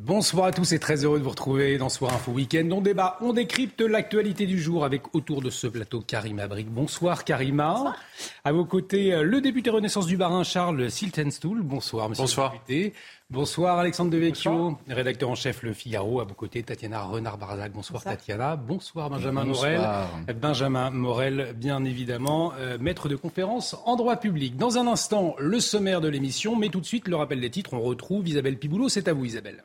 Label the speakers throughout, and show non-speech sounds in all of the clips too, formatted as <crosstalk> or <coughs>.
Speaker 1: Bonsoir à tous et très heureux de vous retrouver dans Soir Info Week-end. On débat, on décrypte l'actualité du jour avec autour de ce plateau Karima Brick. Bonsoir Karima. À vos côtés, euh, le député Renaissance du Barin, Charles Siltenstoul. Bonsoir monsieur
Speaker 2: Bonsoir.
Speaker 1: le député. Bonsoir Alexandre Devecchio, rédacteur en chef Le Figaro. À vos côtés, Tatiana Renard-Barzac. Bonsoir, Tatiana. Bonsoir Benjamin Morel. Benjamin Morel, bien évidemment, euh, maître de conférence en droit public. Dans un instant, le sommaire de l'émission, mais tout de suite, le rappel des titres. On retrouve Isabelle Piboulot. C'est à vous Isabelle.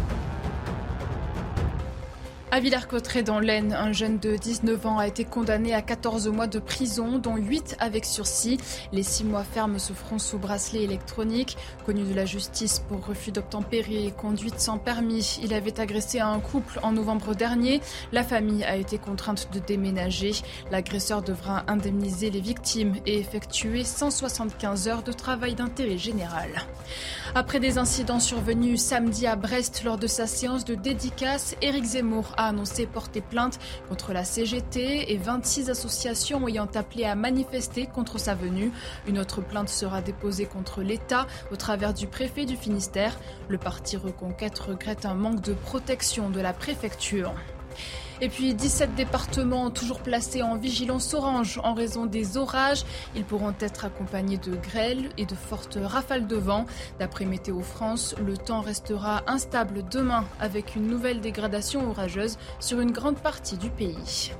Speaker 3: À Villers-Cotterêts, dans l'Aisne, un jeune de 19 ans a été condamné à 14 mois de prison, dont 8 avec sursis. Les 6 mois fermes se feront sous bracelet électronique. Connu de la justice pour refus d'obtempérer et conduite sans permis, il avait agressé un couple en novembre dernier. La famille a été contrainte de déménager. L'agresseur devra indemniser les victimes et effectuer 175 heures de travail d'intérêt général. Après des incidents survenus samedi à Brest lors de sa séance de dédicace, Éric Zemmour a annoncé porter plainte contre la CGT et 26 associations ayant appelé à manifester contre sa venue. Une autre plainte sera déposée contre l'État au travers du préfet du Finistère. Le parti Reconquête regrette un manque de protection de la préfecture. Et puis 17 départements toujours placés en vigilance orange en raison des orages. Ils pourront être accompagnés de grêles et de fortes rafales de vent. D'après Météo France, le temps restera instable demain avec une nouvelle dégradation orageuse sur une grande partie du pays.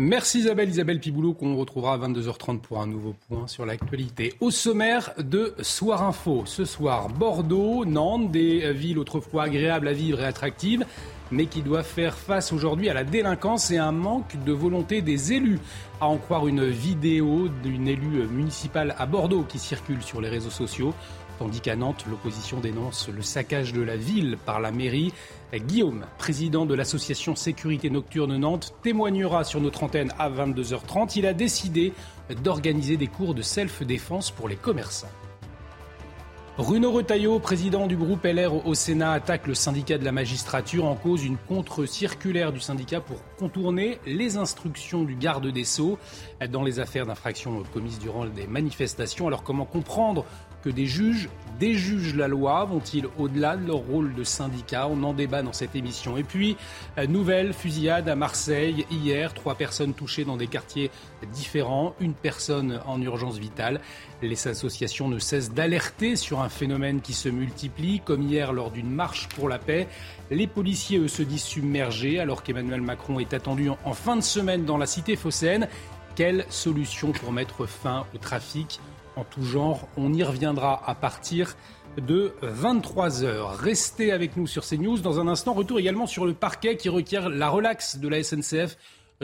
Speaker 1: Merci Isabelle, Isabelle Piboulot, qu'on retrouvera à 22h30 pour un nouveau point sur l'actualité. Au sommaire de Soir Info, ce soir, Bordeaux, Nantes, des villes autrefois agréables à vivre et attractives, mais qui doivent faire face aujourd'hui à la délinquance et un manque de volonté des élus. À en croire une vidéo d'une élue municipale à Bordeaux qui circule sur les réseaux sociaux. Tandis qu'à Nantes, l'opposition dénonce le saccage de la ville par la mairie. Guillaume, président de l'association Sécurité Nocturne Nantes, témoignera sur notre antenne à 22h30. Il a décidé d'organiser des cours de self-défense pour les commerçants. Bruno Retailleau, président du groupe LR au Sénat, attaque le syndicat de la magistrature en cause une contre-circulaire du syndicat pour contourner les instructions du garde des Sceaux dans les affaires d'infraction commises durant des manifestations. Alors comment comprendre que des juges déjugent la loi Vont-ils au-delà de leur rôle de syndicat? On en débat dans cette émission. Et puis, euh, nouvelle fusillade à Marseille hier. Trois personnes touchées dans des quartiers différents. Une personne en urgence vitale. Les associations ne cessent d'alerter sur un phénomène qui se multiplie, comme hier lors d'une marche pour la paix. Les policiers, eux, se disent submergés alors qu'Emmanuel Macron est attendu en fin de semaine dans la cité phocéenne. Quelle solution pour mettre fin au trafic en tout genre. On y reviendra à partir de 23h. Restez avec nous sur CNews. Dans un instant, retour également sur le parquet qui requiert la relaxe de la SNCF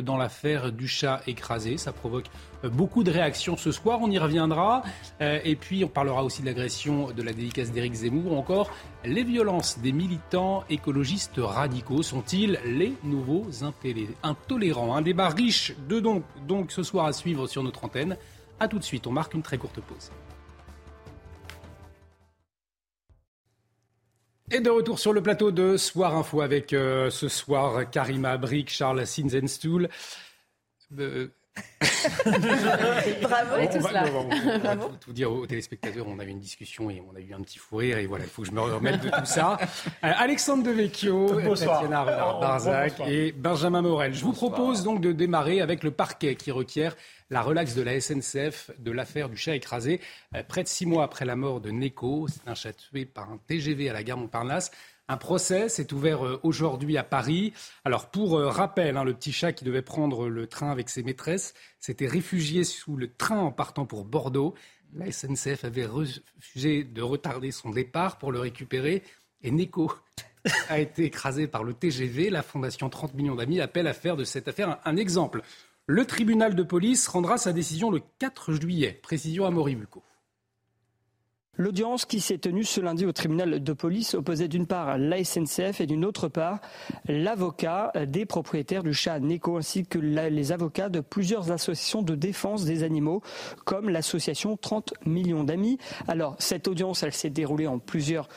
Speaker 1: dans l'affaire du chat écrasé. Ça provoque beaucoup de réactions ce soir. On y reviendra. Euh, et puis, on parlera aussi de l'agression de la dédicace d'Éric Zemmour ou encore les violences des militants écologistes radicaux. Sont-ils les nouveaux intolérants? Un débat riche de donc, donc ce soir à suivre sur notre antenne. A tout de suite, on marque une très courte pause. Et de retour sur le plateau de Soir Info avec euh, ce soir Karima Brick, Charles Sinzenstuhl. Euh, <laughs>
Speaker 4: Bravo.
Speaker 1: on va, <laughs> on va- on va tout, tout dire aux téléspectateurs. On a eu une discussion et on a eu un petit fou rire. Et voilà, il faut que je me remette de tout ça. <laughs> Euh, Alexandre Devecchio. Tatiana Renard-Barzac
Speaker 2: Bonsoir.
Speaker 1: et Benjamin Morel. Je vous propose donc de démarrer avec le parquet qui requiert la relaxe de la SNCF de l'affaire du chat écrasé. Euh, près de six mois après la mort de Neko, c'est un chat tué par un TGV à la gare Montparnasse. Un procès s'est ouvert euh, aujourd'hui à Paris. Alors pour euh, rappel, hein, le petit chat qui devait prendre le train avec ses maîtresses s'était réfugié sous le train en partant pour Bordeaux. La SNCF avait refusé de retarder son départ pour le récupérer et Neko <laughs> a été écrasé par le TGV. La Fondation 30 millions d'amis appelle à faire de cette affaire un, un exemple. Le tribunal de police rendra sa décision le 4 juillet. Précision à Moribuco.
Speaker 2: L'audience qui s'est tenue ce lundi au tribunal de police opposait d'une part la SNCF et d'une autre part l'avocat des propriétaires du chat Neko ainsi que les avocats de plusieurs associations de défense des animaux comme l'association 30 millions d'amis. Alors cette audience elle s'est déroulée en plusieurs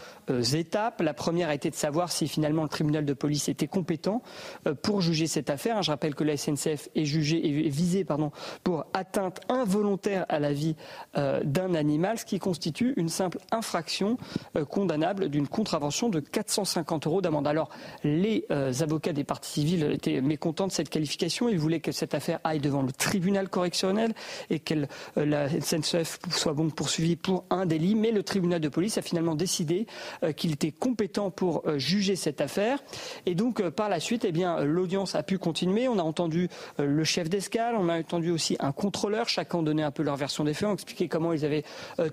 Speaker 2: étapes. La première a été de savoir si finalement le tribunal de police était compétent euh, pour juger cette affaire. Je rappelle que la SNCF est jugée et visée pardon, pour atteinte involontaire à la vie euh, d'un animal, ce qui constitue une simple infraction euh, condamnable d'une contravention de 450 euros d'amende. Alors, les euh, avocats des parties civiles étaient mécontents de cette qualification. Ils voulaient que cette affaire aille devant le tribunal correctionnel et que euh, la SNCF soit donc poursuivie pour un délit. Mais le tribunal de police a finalement décidé qu'il était compétent pour juger cette affaire. Et donc, par la suite, eh bien, l'audience a pu continuer. On a entendu le chef d'escale, on a entendu aussi un contrôleur. Chacun donnait un peu leur version des faits, ont expliqué comment ils avaient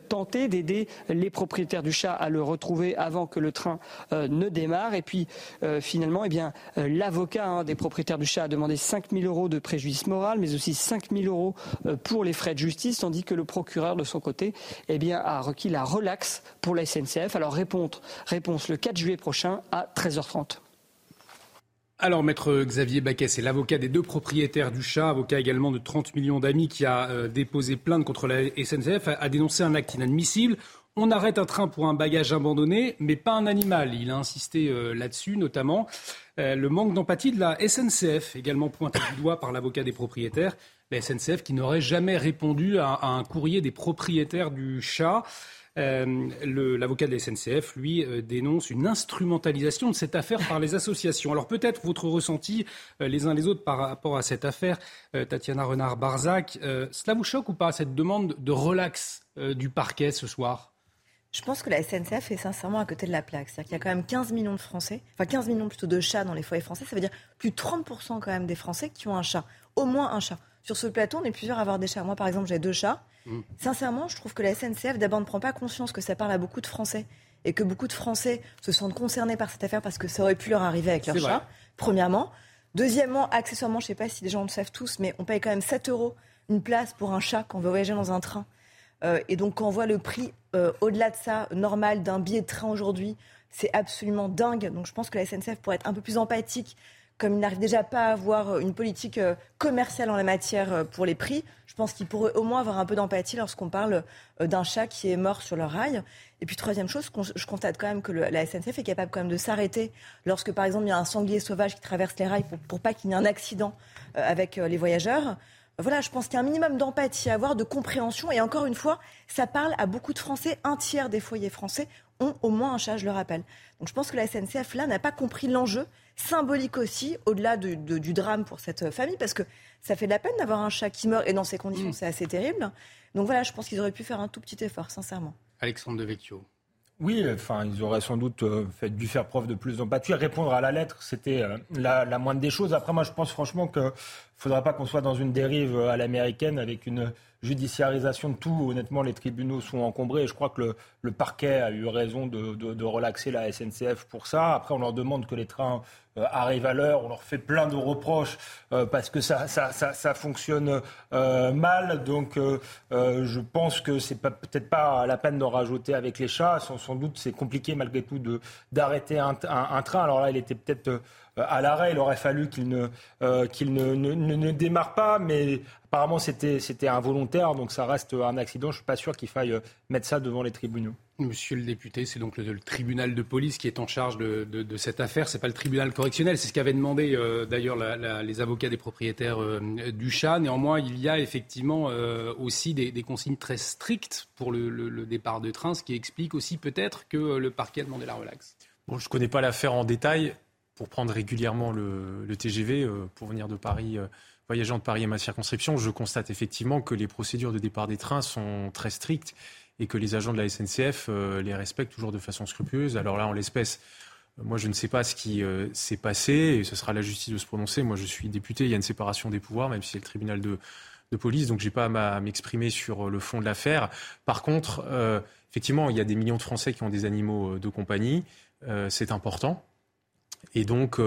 Speaker 2: tenté d'aider les propriétaires du chat à le retrouver avant que le train euh, ne démarre. Et puis euh, finalement, eh bien, euh, l'avocat hein, des propriétaires du chat a demandé 5 000 euros de préjudice moral, mais aussi 5 000 euros pour les frais de justice, tandis que le procureur de son côté eh bien, a requis la relaxe pour la SNCF. Alors réponse, réponse le 4 juillet prochain à 13h30.
Speaker 1: Alors, maître Xavier Baquet, c'est l'avocat des deux propriétaires du chat, avocat également de 30 millions d'amis, qui a déposé plainte contre la SNCF, a dénoncé un acte inadmissible. On arrête un train pour un bagage abandonné, mais pas un animal. Il a insisté euh, là-dessus, notamment euh, le manque d'empathie de la SNCF, également pointé du doigt par l'avocat des propriétaires. La SNCF qui n'aurait jamais répondu à, un courrier des propriétaires du chat. Euh, l'avocat de la SNCF, lui, dénonce une instrumentalisation de cette affaire par les associations. Alors peut-être votre ressenti les uns les autres par rapport à cette affaire, Tatiana Renard-Barzac, cela vous choque ou pas cette demande de relax du parquet ce soir?
Speaker 4: Je pense que la SNCF est sincèrement à côté de la plaque. C'est-à-dire qu'il y a quand même 15 millions de Français, enfin 15 millions plutôt de chats dans les foyers français. Ça veut dire plus de 30% quand même des Français qui ont un chat. Au moins un chat. Sur ce plateau, on est plusieurs à avoir des chats. Moi, par exemple, j'ai deux chats. Mm. Sincèrement, je trouve que la SNCF, d'abord, ne prend pas conscience que ça parle à beaucoup de Français et que beaucoup de Français se sentent concernés par cette affaire parce que ça aurait pu leur arriver avec leur chat, premièrement. Deuxièmement, accessoirement, je ne sais pas si les gens le savent tous, mais on paye quand même 7 euros une place pour un chat quand on veut voyager dans un train. Euh, et donc, quand on voit le prix euh, au-delà de ça, normal, d'un billet de train aujourd'hui, c'est absolument dingue. Donc, je pense que la SNCF pourrait être un peu plus empathique, comme il n'arrive déjà pas à avoir une politique euh, commerciale en la matière pour les prix. Je pense qu'il pourrait au moins avoir un peu d'empathie lorsqu'on parle d'un chat qui est mort sur le rail. Et puis, troisième chose, je constate quand même que la SNCF est capable quand même de s'arrêter lorsque, par exemple, il y a un sanglier sauvage qui traverse les rails pour, pour pas qu'il y ait un accident avec les voyageurs voilà, je pense qu'il y a un minimum d'empathie à avoir, de compréhension. Et encore une fois, ça parle à beaucoup de Français. Un tiers des foyers français ont au moins un chat, je le rappelle. Donc je pense que la SNCF, là, n'a pas compris l'enjeu symbolique aussi, au-delà du drame pour cette famille, parce que ça fait de la peine d'avoir un chat qui meurt. Et dans ces conditions, mmh. c'est assez terrible. Donc voilà, je pense qu'ils auraient pu faire un tout petit effort, sincèrement.
Speaker 1: Alexandre de Vecchio.
Speaker 5: Oui, enfin, ils auraient sans doute euh, fait, dû faire preuve de plus d'empathie. Répondre à la lettre, c'était euh, la, la, moindre des choses. Après, moi, je pense franchement qu'il ne faudra pas qu'on soit dans une dérive euh, à l'américaine avec une judiciarisation de tout. Honnêtement, les tribunaux sont encombrés et je crois que le, parquet a eu raison de, de, relaxer la SNCF pour ça. Après, on leur demande que les trains euh, arrivent à l'heure, on leur fait plein de reproches euh, parce que ça, ça, ça, fonctionne euh, mal. Donc, je pense que c'est peut-être pas la peine d'en rajouter avec les chats. Sans, doute, c'est compliqué malgré tout d'arrêter un, train. Alors là, il était peut-être à l'arrêt. Il aurait fallu qu'il ne, qu'il ne, ne, ne, démarre pas, mais Apparemment, c'était, c'était involontaire, donc ça reste un accident. Je ne suis pas sûr qu'il faille euh, mettre ça devant les tribunaux.
Speaker 1: Monsieur le député, c'est donc le, tribunal de police qui est en charge de, cette affaire. C'est pas le tribunal correctionnel. C'est ce qu'avaient demandé euh, d'ailleurs les avocats des propriétaires euh, du chat. Néanmoins, il y a effectivement aussi des, consignes très strictes pour le, départ de train, ce qui explique aussi peut-être que le parquet a demandé la relaxe.
Speaker 6: Bon, je ne connais pas l'affaire en détail. Pour prendre régulièrement le, TGV pour venir de Paris voyageant de Paris à ma circonscription, je constate effectivement que les procédures de départ des trains sont très strictes et que les agents de la SNCF euh, les respectent toujours de façon scrupuleuse. Alors là, en l'espèce, euh, moi, je ne sais pas ce qui euh, s'est passé et ce sera la justice de se prononcer. Moi, je suis député, il y a une séparation des pouvoirs, même si c'est le tribunal de, police, donc je n'ai pas à m'exprimer sur le fond de l'affaire. Par contre, effectivement, il y a des millions de Français qui ont des animaux de compagnie. c'est important. Et donc,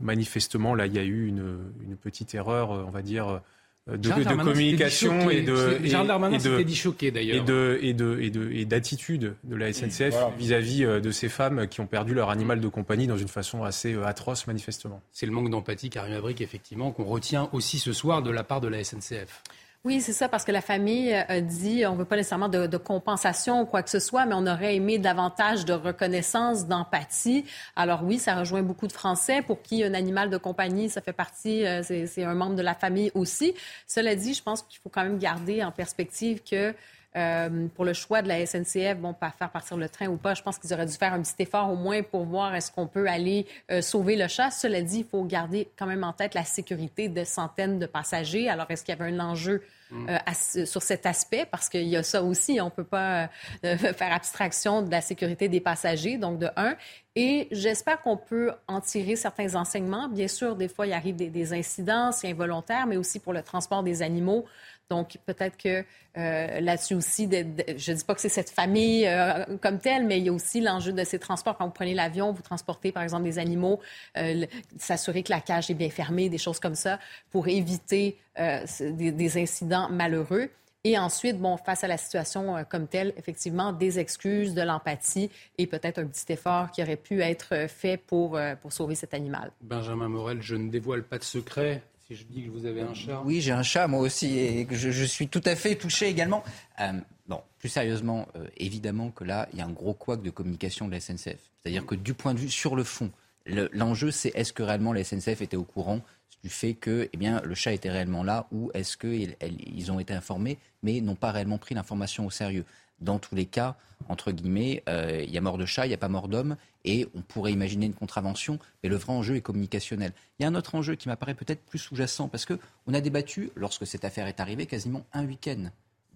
Speaker 6: manifestement, là, il y a eu une, petite erreur, on va dire, de, de communication et de
Speaker 1: et, de, dit choqué d'ailleurs
Speaker 6: et de et de et de et d'attitude de la SNCF vis-à-vis de ces femmes qui ont perdu leur animal de compagnie dans une façon assez atroce manifestement.
Speaker 1: C'est le manque d'empathie, Karim Abric, effectivement, qu'on retient aussi ce soir de la part de la SNCF.
Speaker 7: Oui, c'est ça, parce que la famille euh, a dit on ne veut pas nécessairement de, compensation ou quoi que ce soit, mais on aurait aimé davantage de reconnaissance, d'empathie. Alors oui, ça rejoint beaucoup de Français pour qui un animal de compagnie, ça fait partie, euh, c'est un membre de la famille aussi. Cela dit, je pense qu'il faut quand même garder en perspective que euh, pour le choix de la SNCF, bon, pas faire partir le train ou pas, je pense qu'ils auraient dû faire un petit effort au moins pour voir est-ce qu'on peut aller sauver le chat. Cela dit, il faut garder quand même en tête la sécurité de centaines de passagers. Alors, est-ce qu'il y avait un enjeu euh, sur cet aspect, parce qu'il y a ça aussi, on ne peut pas euh, <laughs> faire abstraction de la sécurité des passagers, donc de un. Et j'espère qu'on peut en tirer certains enseignements. Bien sûr, des fois, il arrive des, des incidents, c'est involontaire, mais aussi pour le transport des animaux. Donc, peut-être que euh, là-dessus aussi, je ne dis pas que c'est cette famille euh, comme telle, mais il y a aussi l'enjeu de ces transports. Quand vous prenez l'avion, vous transportez, par exemple, des animaux, euh, s'assurer que la cage est bien fermée, des choses comme ça, pour éviter des, des, incidents malheureux. Et ensuite, bon, face à la situation comme telle, effectivement, des excuses, de l'empathie et peut-être un petit effort qui aurait pu être fait pour, pour sauver cet animal.
Speaker 1: Benjamin Morel, je ne dévoile pas de secret si je dis que vous avez un chat.
Speaker 8: Oui, j'ai un chat moi aussi et que je, suis tout à fait touché également. Euh, bon, plus sérieusement, euh, évidemment que là, il y a un gros couac de communication de la SNCF. C'est-à-dire que du point de vue sur le fond, l'enjeu c'est est-ce que réellement la SNCF était au courant du fait que eh bien, le chat était réellement là ou est-ce qu'ils ils ont été informés mais n'ont pas réellement pris l'information au sérieux dans tous les cas, entre guillemets, euh, il y a mort de chat, il n'y a pas mort d'homme, et on pourrait imaginer une contravention, mais le vrai enjeu est communicationnel. Il y a un autre enjeu qui m'apparaît peut-être plus sous-jacent, parce qu'on a débattu, lorsque cette affaire est arrivée, quasiment un week-end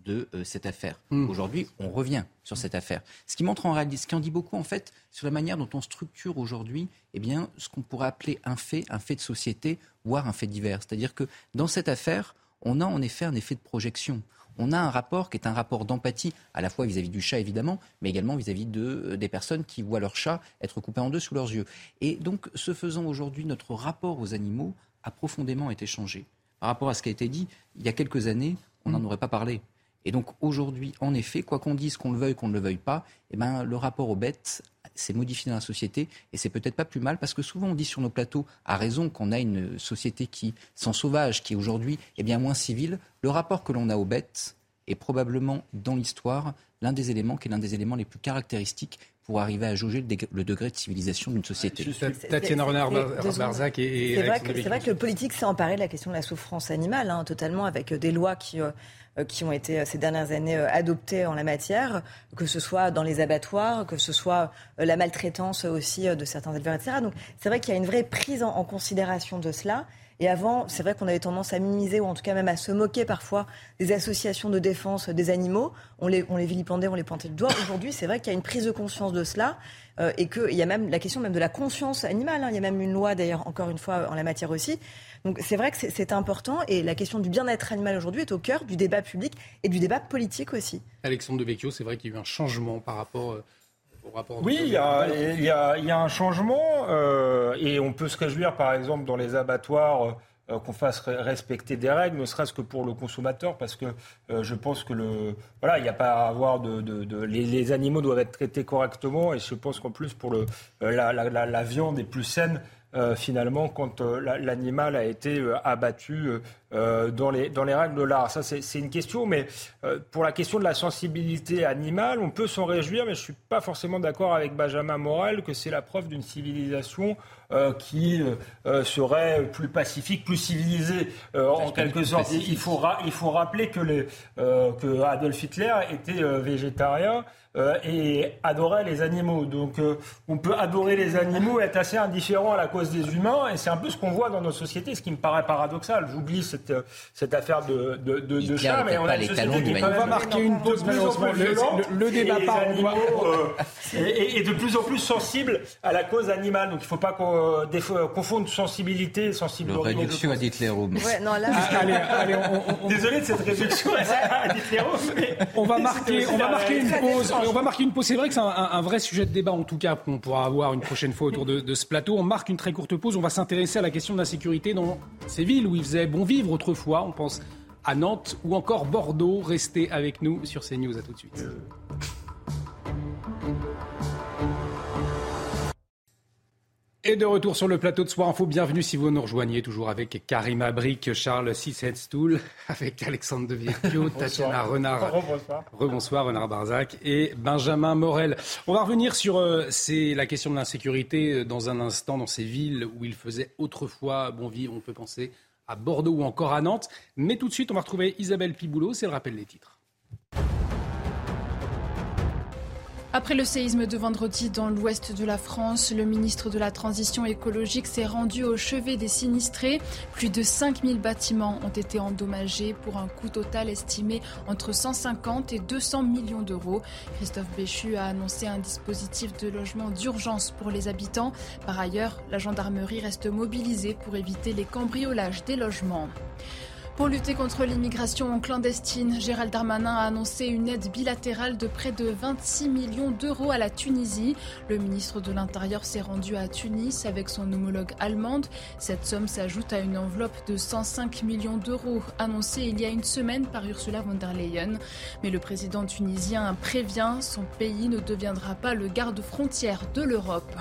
Speaker 8: de euh, cette affaire. Hmm. Aujourd'hui, on revient sur cette affaire. Ce qui montre en réalité, ce qui en dit beaucoup en fait sur la manière dont on structure aujourd'hui, eh bien, ce qu'on pourrait appeler un fait, un fait de société, voire un fait divers. C'est-à-dire que dans cette affaire, on a en effet un effet de projection on a un rapport qui est un rapport d'empathie, à la fois vis-à-vis du chat évidemment, mais également vis-à-vis de, euh, des personnes qui voient leur chat être coupé en deux sous leurs yeux. Et donc, ce faisant aujourd'hui, notre rapport aux animaux a profondément été changé. Par rapport à ce qui a été dit, il y a quelques années, on n'en aurait pas parlé. Et donc aujourd'hui, en effet, quoi qu'on dise, qu'on le veuille, qu'on ne le veuille pas, eh ben, le rapport aux bêtes s'est modifié dans la société et c'est peut-être pas plus mal parce que souvent on dit sur nos plateaux, à raison, qu'on a une société qui, sans sauvage, qui aujourd'hui est bien moins civile. Le rapport que l'on a aux bêtes est probablement dans l'histoire l'un des éléments qui est l'un des éléments les plus caractéristiques pour arriver à jauger le, degré de civilisation d'une société.
Speaker 1: Tatiana Renard-Barzac
Speaker 4: et, C'est vrai, vrai, que le politique s'est emparé de la question de la souffrance animale, hein, totalement, avec des lois qui, euh, euh, qui ont été euh, ces dernières années euh, adoptées en la matière, que ce soit dans les abattoirs, que ce soit la maltraitance aussi de certains éleveurs, etc. Donc c'est vrai qu'il y a une vraie prise en, considération de cela. Et avant, c'est vrai qu'on avait tendance à minimiser ou en tout cas même à se moquer parfois des associations de défense des animaux. On les, on les vilipendait, on les pointait du doigt. Aujourd'hui, c'est vrai qu'il y a une prise de conscience de cela et qu'il y a même la question même de la conscience animale. Hein. Il y a même une loi d'ailleurs, encore une fois, en la matière aussi. Donc c'est vrai que c'est important et la question du bien-être animal aujourd'hui est au cœur du débat public et du débat politique aussi.
Speaker 1: Alexandre Devecchio, c'est vrai qu'il y a eu un changement par rapport euh, au rapport.
Speaker 5: Oui, il y, a, un changement euh, et on peut se réjouir par exemple dans les abattoirs. Euh, qu'on fasse respecter des règles, ne serait-ce que pour le consommateur, parce que je pense que le voilà, il n'y a pas à avoir de, les, animaux doivent être traités correctement, et je pense qu'en plus pour le la, la, viande est plus saine euh, finalement quand euh, l'animal a été euh, abattu dans, les, dans les règles de l'art. Ça, c'est une question, mais pour la question de la sensibilité animale, on peut s'en réjouir, mais je ne suis pas forcément d'accord avec Benjamin Morel que c'est la preuve d'une civilisation qui serait plus pacifique, plus civilisée en quelque sorte. Il faut, il faut rappeler que, les, que Adolf Hitler était végétarien. Euh, et adorait les animaux. Donc euh, on peut adorer les animaux être assez indifférent à la cause des humains, et c'est un peu ce qu'on voit dans nos sociétés, ce qui me paraît paradoxal. J'oublie cette, euh, cette affaire de, de, de, de chat, mais on a une société qui
Speaker 1: va marquer une pause malheureusement. Le, le, débat part
Speaker 5: et, et, de plus en plus sensible à la cause animale. Donc il ne faut pas confondre sensibilité et sensibilité.
Speaker 8: Réduction à Hitler
Speaker 4: ouais, non, là,
Speaker 5: ah, allez, allez, on, Désolé de cette réduction à
Speaker 1: on va marquer, on va marquer une pause on va marquer une pause. C'est vrai que c'est un, vrai sujet de débat, en tout cas, qu'on pourra avoir une prochaine fois autour de, ce plateau. On marque une très courte pause. On va s'intéresser à la question de la sécurité dans ces villes où il faisait bon vivre autrefois. On pense à Nantes ou encore Bordeaux. Restez avec nous sur CNews. À tout de suite. Et de retour sur le plateau de Soir Info, bienvenue si vous nous rejoignez, toujours avec Karima Brick, Charles Sissetstoul, <laughs> avec Alexandre Devecchio, Tatiana Renard, rebonsoir Renard Barzac et Benjamin Morel. On va revenir sur euh, la question de l'insécurité euh, dans un instant, dans ces villes où il faisait autrefois bon vivre, on peut penser à Bordeaux ou encore à Nantes. Mais tout de suite, on va retrouver Isabelle Piboulot, c'est le rappel des titres.
Speaker 3: Après le séisme de vendredi dans l'ouest de la France, le ministre de la Transition écologique s'est rendu au chevet des sinistrés. Plus de 5000 bâtiments ont été endommagés pour un coût total estimé entre 150 et 200 millions d'euros. Christophe Béchu a annoncé un dispositif de logement d'urgence pour les habitants. Par ailleurs, la gendarmerie reste mobilisée pour éviter les cambriolages des logements. Pour lutter contre l'immigration clandestine, Gérald Darmanin a annoncé une aide bilatérale de près de 26 millions d'euros à la Tunisie. Le ministre de l'Intérieur s'est rendu à Tunis avec son homologue allemande. Cette somme s'ajoute à une enveloppe de 105 millions d'euros annoncée il y a une semaine par Ursula von der Leyen. Mais le président tunisien prévient, son pays ne deviendra pas le garde-frontière de l'Europe.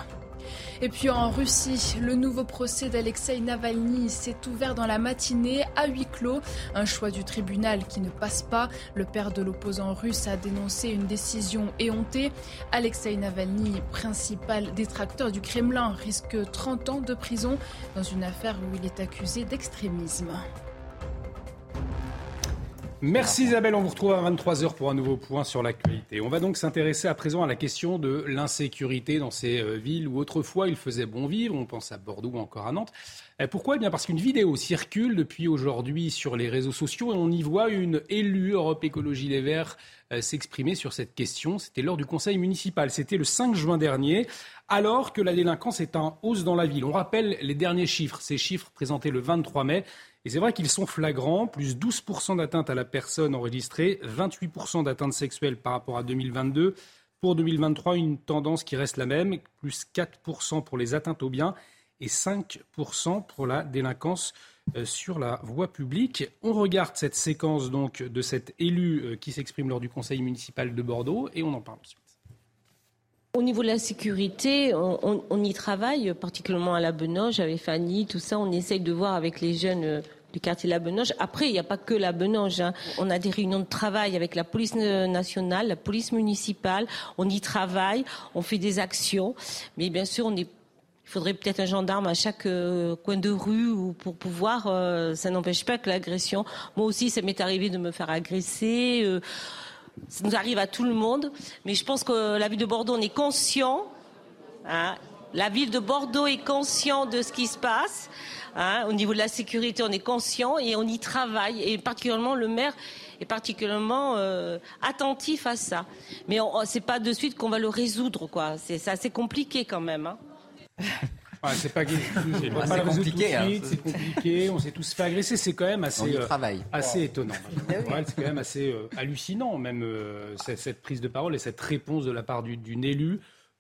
Speaker 3: Et puis en Russie, le nouveau procès d'Alexei Navalny s'est ouvert dans la matinée à huis clos. Un choix du tribunal qui ne passe pas. Le père de l'opposant russe a dénoncé une décision éhontée. Alexei Navalny, principal détracteur du Kremlin, risque 30 ans de prison dans une affaire où il est accusé d'extrémisme.
Speaker 1: Merci Isabelle, on vous retrouve à 23h pour un nouveau point sur l'actualité. On va donc s'intéresser à présent à la question de l'insécurité dans ces euh, villes où autrefois il faisait bon vivre, on pense à Bordeaux ou encore à Nantes. Euh, pourquoi? Eh bien parce qu'une vidéo circule depuis aujourd'hui sur les réseaux sociaux et on y voit une élue Europe Écologie Les Verts euh, s'exprimer sur cette question. C'était lors du conseil municipal, c'était le 5 juin dernier, alors que la délinquance est en hausse dans la ville. On rappelle les derniers chiffres, ces chiffres présentés le 23 mai. Et c'est vrai qu'ils sont flagrants, plus 12% d'atteintes à la personne enregistrées, 28% d'atteintes sexuelles par rapport à 2022. Pour 2023, une tendance qui reste la même, plus 4% pour les atteintes aux biens et 5% pour la délinquance euh, sur la voie publique. On regarde cette séquence donc de cet élu euh, qui s'exprime lors du conseil municipal de Bordeaux et on en parle ensuite.
Speaker 9: Au niveau de la sécurité, on, y travaille, particulièrement à la Benoge, avec Fanny, tout ça. On essaye de voir avec les jeunes euh, du quartier La Benoge. Après, il n'y a pas que La Benoge. Hein. On a des réunions de travail avec la police nationale, la police municipale. On y travaille, on fait des actions. Mais bien sûr, il faudrait peut-être un gendarme à chaque euh, coin de rue ou pour pouvoir. Euh, ça n'empêche pas que l'agression. Moi aussi, ça m'est arrivé de me faire agresser. Euh, ça nous arrive à tout le monde. Mais je pense que la ville de Bordeaux, on est conscient. Hein. La ville de Bordeaux est conscient de ce qui se passe. Hein, au niveau de la sécurité, on est conscient et on y travaille. Et particulièrement le maire est particulièrement euh, attentif à ça. Mais c'est pas de suite qu'on va le résoudre, quoi. C'est assez compliqué quand même. Hein. <laughs>
Speaker 1: c'est pas, compliqué. Hein. C'est compliqué. On s'est tous fait agresser. C'est quand même assez, euh, assez étonnant. c'est quand même assez euh, hallucinant, même cette, prise de parole et cette réponse de la part d'une élue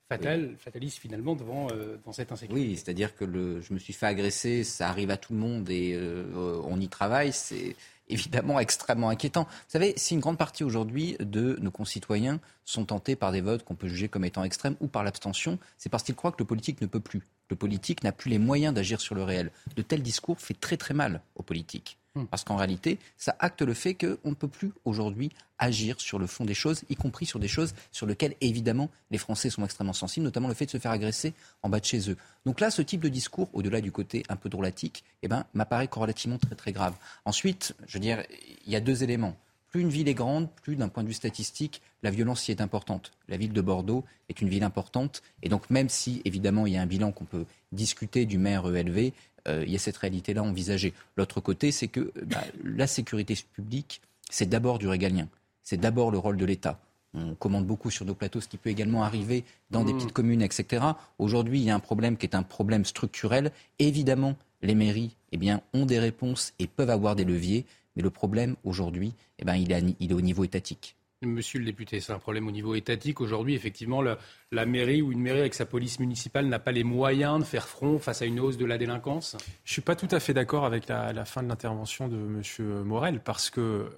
Speaker 1: fatal, fataliste finalement devant, euh, dans cette insécurité.
Speaker 8: Oui, c'est-à-dire que le, je me suis fait agresser, ça arrive à tout le monde et euh, on y travaille, c'est évidemment extrêmement inquiétant. Vous savez, si une grande partie aujourd'hui de nos concitoyens sont tentés par des votes qu'on peut juger comme étant extrêmes ou par l'abstention, c'est parce qu'ils croient que le politique ne peut plus. Le politique n'a plus les moyens d'agir sur le réel. De tels discours fait très très mal aux politiques. Hmm. Parce qu'en réalité, ça acte le fait qu'on ne peut plus aujourd'hui agir sur le fond des choses, y compris sur des choses sur lesquelles, évidemment, les Français sont extrêmement sensibles, notamment le fait de se faire agresser en bas de chez eux. Donc là, ce type de discours, au-delà du côté un peu drôlatique, eh ben, m'apparaît corrélativement très très grave. Ensuite, je veux dire, il y a deux éléments. Plus une ville est grande, plus d'un point de vue statistique, la violence y est importante. La ville de Bordeaux est une ville importante, et donc même si, évidemment, il y a un bilan qu'on peut discuter du maire élevé, euh, il y a cette réalité-là envisagée. L'autre côté, c'est que bah, la sécurité publique, c'est d'abord du régalien. C'est d'abord le rôle de l'État. On commande beaucoup sur nos plateaux, ce qui peut également arriver dans des mmh. petites communes, etc. Aujourd'hui, il y a un problème qui est un problème structurel. Évidemment, les mairies eh bien, ont des réponses et peuvent avoir des leviers. Mais le problème aujourd'hui, eh ben, il, est, il est au niveau étatique.
Speaker 1: Monsieur le député, c'est un problème au niveau étatique. Aujourd'hui, effectivement, la mairie ou une mairie avec sa police municipale n'a pas les moyens de faire front face à une hausse de la délinquance?
Speaker 6: Je ne suis pas tout à fait d'accord avec la, fin de l'intervention de M. Morel, parce que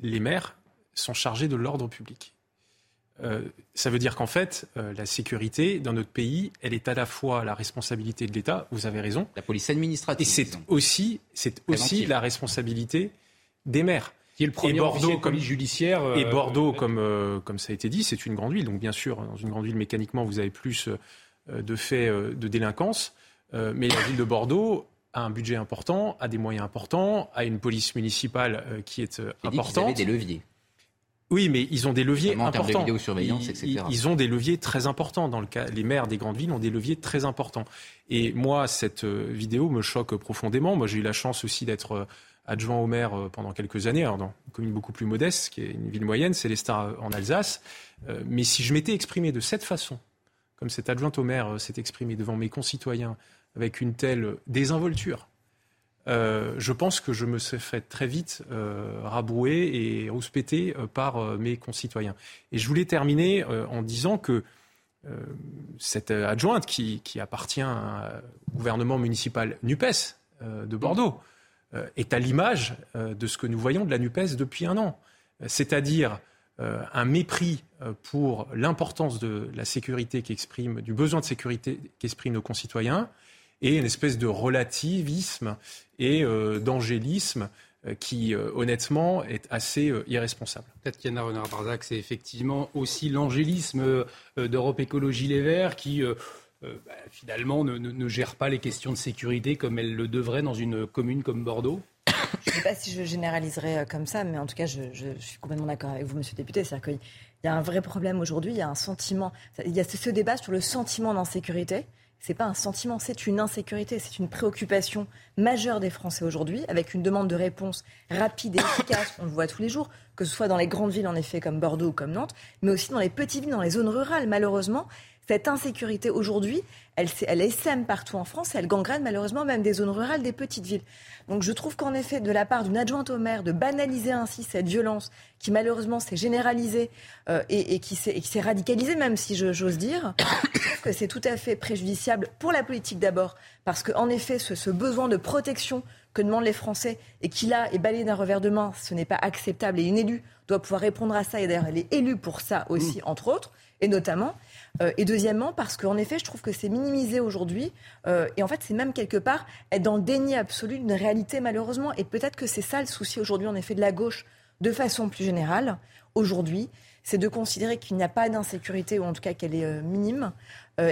Speaker 6: les maires sont chargés de l'ordre public. Euh, ça veut dire qu'en fait, euh, la sécurité dans notre pays, elle est à la fois la responsabilité de l'État, vous avez raison.
Speaker 8: La police administrative.
Speaker 6: Et c'est aussi, c'est aussi la responsabilité des maires
Speaker 1: le premier et Bordeaux, comme judiciaire.
Speaker 6: et euh, Bordeaux, comme, euh, comme ça a été dit, c'est une grande ville. Donc bien sûr, dans une grande ville, mécaniquement, vous avez plus euh, de faits de délinquance. mais la ville de Bordeaux a un budget important, a des moyens importants, a une police municipale qui est importante. Ils
Speaker 8: des leviers.
Speaker 6: Oui, mais ils ont des leviers importants.
Speaker 8: De surveillance, etc.
Speaker 6: Ils, ont des leviers très importants. Dans le cas, les maires des grandes villes ont des leviers très importants. Et moi, cette vidéo me choque profondément. Moi, j'ai eu la chance aussi d'être adjoint au maire euh, pendant quelques années, dans une commune beaucoup plus modeste, qui est une ville moyenne, c'est l'Estar euh, en Alsace. Euh, mais si je m'étais exprimé de cette façon, comme cette adjointe au maire s'est exprimée devant mes concitoyens avec une telle désinvolture, je pense que je me serais fait très vite rabrouer et rouspéter par mes concitoyens. Et je voulais terminer en disant que cette adjointe qui, appartient au gouvernement municipal NUPES de Bordeaux, euh, est à l'image euh, de ce que nous voyons de la NUPES depuis un an, c'est-à-dire euh, un mépris pour l'importance de la sécurité qu'exprime, du besoin de sécurité qu'expriment nos concitoyens, et une espèce de relativisme et d'angélisme qui, honnêtement, est assez irresponsable.
Speaker 1: Peut-être qu'Yanna Renard-Barzac, c'est effectivement aussi l'angélisme d'Europe Écologie Les Verts qui euh, bah, finalement ne, gère pas les questions de sécurité comme elle le devrait dans une commune comme Bordeaux <coughs>
Speaker 4: Je ne sais pas si je généraliserai euh, comme ça, mais en tout cas, je, suis complètement d'accord avec vous, monsieur le député. C'est-à-dire qu'il y a un vrai problème aujourd'hui, il y a un sentiment, il y a ce, débat sur le sentiment d'insécurité. Ce n'est pas un sentiment, c'est une insécurité, c'est une préoccupation majeure des Français aujourd'hui, avec une demande de réponse rapide et efficace, on le voit tous les jours, que ce soit dans les grandes villes en effet comme Bordeaux ou comme Nantes, mais aussi dans les petites villes, dans les zones rurales malheureusement. Cette insécurité aujourd'hui, elle, elle essaime partout en France et elle gangrène malheureusement même des zones rurales, des petites villes. Donc je trouve qu'en effet, de la part d'une adjointe au maire, de banaliser ainsi cette violence qui malheureusement s'est généralisée euh, et, qui s'est radicalisée, même si j'ose dire, <coughs> je trouve que c'est tout à fait préjudiciable pour la politique d'abord, parce qu'en effet, ce, ce besoin de protection que demandent les Français et qui là est balayé d'un revers de main, ce n'est pas acceptable et une élue doit pouvoir répondre à ça et d'ailleurs elle est élue pour ça aussi, mmh. entre autres, et notamment. Euh, et deuxièmement, parce qu'en effet, je trouve que c'est minimisé aujourd'hui. Euh, et en fait, c'est même quelque part être dans le déni absolu d'une réalité, malheureusement. Et peut-être que c'est ça le souci aujourd'hui, en effet, de la gauche, de façon plus générale, aujourd'hui. C'est de considérer qu'il n'y a pas d'insécurité, ou en tout cas qu'elle est euh, minime,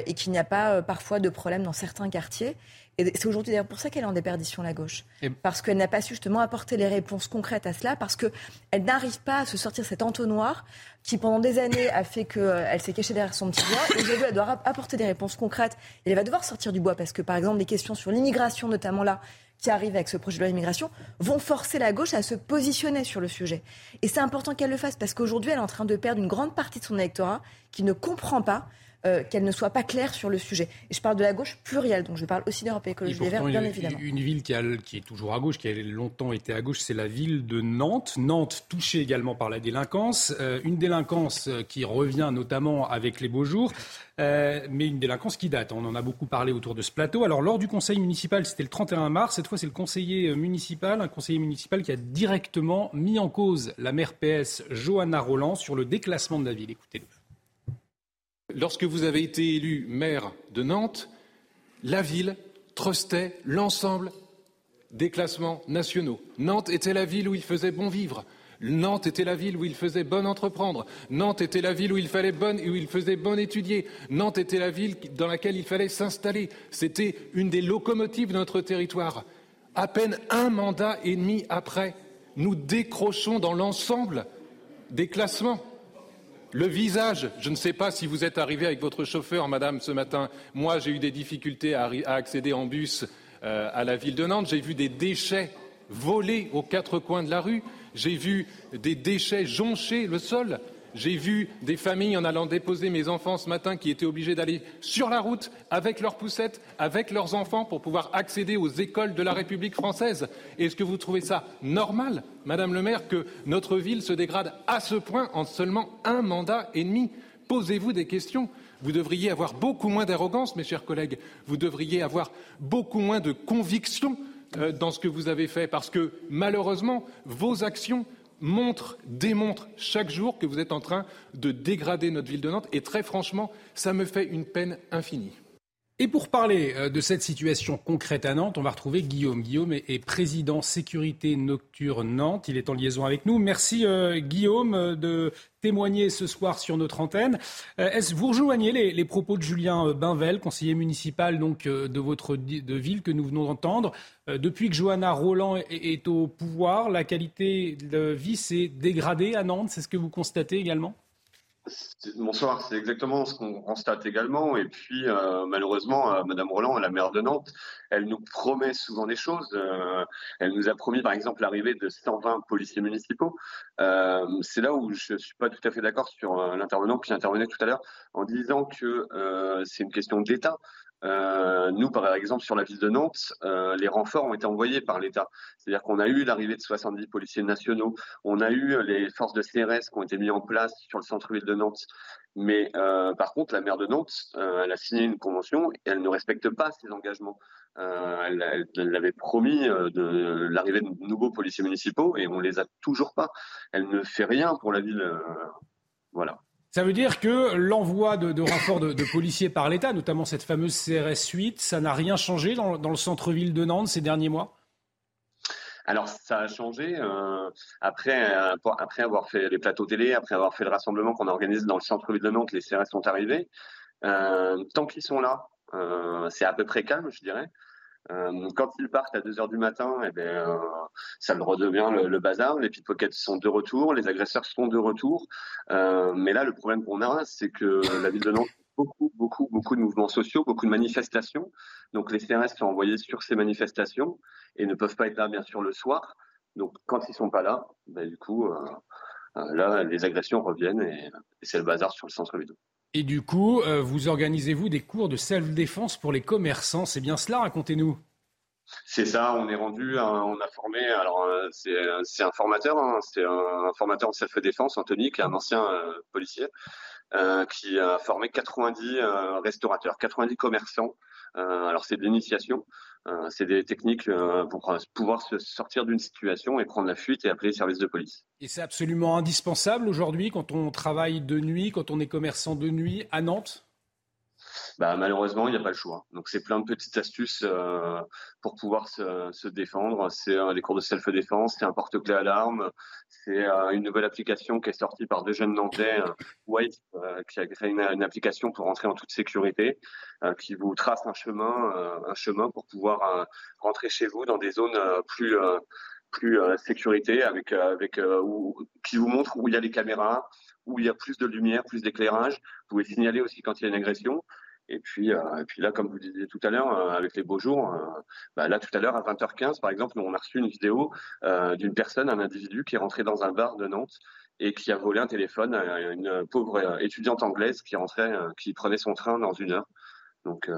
Speaker 4: et qu'il n'y a pas parfois de problème dans certains quartiers. Et c'est aujourd'hui d'ailleurs pour ça qu'elle est en déperdition, la gauche. Parce qu'elle n'a pas su justement apporter les réponses concrètes à cela, parce qu'elle n'arrive pas à se sortir cet entonnoir qui pendant des années a fait qu'elle euh, s'est cachée derrière son petit doigt. Aujourd'hui, elle doit apporter des réponses concrètes. Et elle va devoir sortir du bois, parce que par exemple, les questions sur l'immigration, notamment là, qui arrivent avec ce projet de loi immigration, vont forcer la gauche à se positionner sur le sujet. Et c'est important qu'elle le fasse, parce qu'aujourd'hui, elle est en train de perdre une grande partie de son électorat qui ne comprend pas euh, qu'elle ne soit pas claire sur le sujet. Et je parle de la gauche plurielle, donc je parle aussi d'Europe Écologie Les Verts, bien évidemment.
Speaker 1: Une ville qui, qui, est toujours à gauche, qui a longtemps été à gauche, c'est la ville de Nantes. Nantes touchée également par la délinquance, euh, une délinquance euh, qui revient notamment avec les beaux jours. mais une délinquance qui date. On en a beaucoup parlé autour de ce plateau. Alors, lors du conseil municipal, c'était le 31 mars. Cette fois, c'est le conseiller municipal, un conseiller municipal qui a directement mis en cause la maire PS, Johanna Roland, sur le déclassement de la ville. Écoutez-le.
Speaker 10: Lorsque vous avez été élu maire de Nantes, la ville trustait l'ensemble des classements nationaux. Nantes était la ville où il faisait bon vivre. Nantes était la ville où il faisait bon entreprendre. Nantes était la ville où il fallait où il faisait bon étudier. Nantes était la ville dans laquelle il fallait s'installer. C'était une des locomotives de notre territoire. À peine un mandat et demi après, nous décrochons dans l'ensemble des classements. Le visage, je ne sais pas si vous êtes arrivé avec votre chauffeur, madame, ce matin. Moi, j'ai eu des difficultés à, accéder en bus euh, à la ville de Nantes. J'ai vu des déchets volés aux quatre coins de la rue. J'ai vu des déchets joncher le sol. J'ai vu des familles en allant déposer mes enfants ce matin qui étaient obligés d'aller sur la route avec leurs poussettes, avec leurs enfants pour pouvoir accéder aux écoles de la République française. Est-ce que vous trouvez ça normal, Madame le maire, que notre ville se dégrade à ce point en seulement un mandat et demi? Posez-vous des questions. Vous devriez avoir beaucoup moins d'arrogance, mes chers collègues. Vous devriez avoir beaucoup moins de conviction euh, dans ce que vous avez fait, parce que malheureusement, vos actions montrent, démontrent chaque jour que vous êtes en train de dégrader notre ville de Nantes. Et très franchement, ça me fait une peine infinie.
Speaker 1: Et pour parler euh, de cette situation concrète à Nantes, on va retrouver Guillaume. Guillaume est président sécurité nocturne Nantes. Il est en liaison avec nous. Merci euh, Guillaume euh, de témoigner ce soir sur notre antenne. Est-ce vous rejoignez les, propos de Julien Binvel, conseiller municipal donc de votre de ville que nous venons d'entendre? Depuis que Johanna Roland est au pouvoir, la qualité de vie s'est dégradée à Nantes. C'est ce que vous constatez également?
Speaker 11: Bonsoir, c'est exactement ce qu'on constate également. Et puis, euh, malheureusement, euh, Madame Roland, la maire de Nantes, elle nous promet souvent des choses. Euh, elle nous a promis, par exemple, l'arrivée de 120 policiers municipaux. c'est là où je suis pas tout à fait d'accord sur l'intervenant qui intervenait tout à l'heure en disant que c'est une question d'État. Euh, nous, par exemple, sur la ville de Nantes, euh, les renforts ont été envoyés par l'État. C'est-à-dire qu'on a eu l'arrivée de 70 policiers nationaux, on a eu les forces de CRS qui ont été mises en place sur le centre-ville de Nantes. Mais euh, par contre, la maire de Nantes, euh, elle a signé une convention et elle ne respecte pas ses engagements. Euh, elle, elle, avait promis de l'arrivée de nouveaux policiers municipaux et on les a toujours pas. Elle ne fait rien pour la ville. voilà.
Speaker 1: Ça veut dire que l'envoi de, renforts de, policiers par l'État, notamment cette fameuse CRS 8, ça n'a rien changé dans, le centre-ville de Nantes ces derniers mois?
Speaker 11: Alors ça a changé euh, après, euh, après avoir fait les plateaux télé, après avoir fait le rassemblement qu'on organise dans le centre-ville de Nantes, les CRS sont arrivés. Euh, tant qu'ils sont là, c'est à peu près calme, je dirais. Euh, quand ils partent à 2 heures du matin, eh bien, euh, ça redevient le, bazar. Les pickpockets sont de retour, les agresseurs sont de retour. Euh, mais là, le problème qu'on a, c'est que la ville de Nantes beaucoup, beaucoup, beaucoup de mouvements sociaux, beaucoup de manifestations. Donc les CRS sont envoyés sur ces manifestations et ne peuvent pas être là, bien sûr, le soir. Donc quand ils sont pas là, ben, du coup, là, les agressions reviennent et, c'est le bazar sur le centre-ville.
Speaker 1: Et du coup, euh, vous organisez-vous des cours de self-défense pour les commerçants? C'est bien cela, racontez-nous.
Speaker 11: C'est ça, on est rendu, on a formé, alors euh, c'est un formateur, hein, c'est un formateur en self-défense, Anthony, qui est un ancien euh, policier, qui a formé 90 restaurateurs, 90 commerçants. alors c'est de l'initiation, euh, c'est des techniques euh, pour euh, pouvoir se sortir d'une situation et prendre la fuite et appeler les services de police.
Speaker 1: Et c'est absolument indispensable aujourd'hui quand on travaille de nuit, quand on est commerçant de nuit à Nantes?
Speaker 11: Bah, malheureusement, il n'y a pas le choix. Donc, c'est plein de petites astuces euh, pour pouvoir se, se défendre. C'est euh, des cours de self-défense, c'est un porte-clés alarme, c'est euh, une nouvelle application qui est sortie par deux jeunes Nantais, White, qui a créé une, une, application pour rentrer en toute sécurité, qui vous trace un chemin, un chemin pour pouvoir rentrer chez vous dans des zones plus plus sécurité, avec avec où, qui vous montre où il y a les caméras, où il y a plus de lumière, plus d'éclairage. Vous pouvez signaler aussi quand il y a une agression. Et puis, euh, et puis là, comme vous disiez tout à l'heure, euh, avec les beaux jours, euh, bah là tout à l'heure à 20h15, par exemple, on a reçu une vidéo d'une personne, un individu qui est rentré dans un bar de Nantes et qui a volé un téléphone à une pauvre étudiante anglaise qui rentrait, qui prenait son train dans une heure donc euh,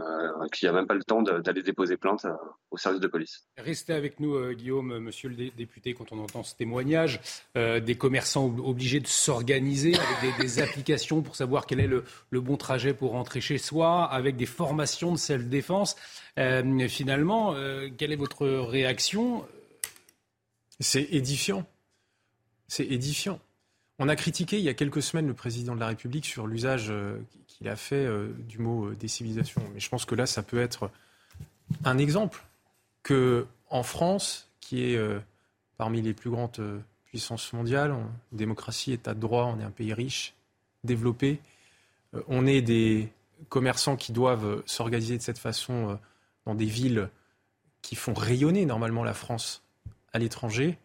Speaker 11: qui n'a même pas le temps d'aller déposer plainte euh, au service de police.
Speaker 1: Restez avec nous, euh, Guillaume, monsieur le député, quand on entend ce témoignage des commerçants obligés de s'organiser avec des, <laughs> applications pour savoir quel est le, bon trajet pour rentrer chez soi, avec des formations de self-défense. finalement, quelle est votre réaction?
Speaker 6: C'est édifiant. C'est édifiant. On a critiqué il y a quelques semaines le président de la République sur l'usage qu'il a fait euh, du mot euh, décivilisation. Mais je pense que là, ça peut être un exemple que en France, qui est euh, parmi les plus grandes puissances mondiales, en démocratie, état de droit, on est un pays riche, développé, on est des commerçants qui doivent s'organiser de cette façon dans des villes qui font rayonner normalement la France à l'étranger,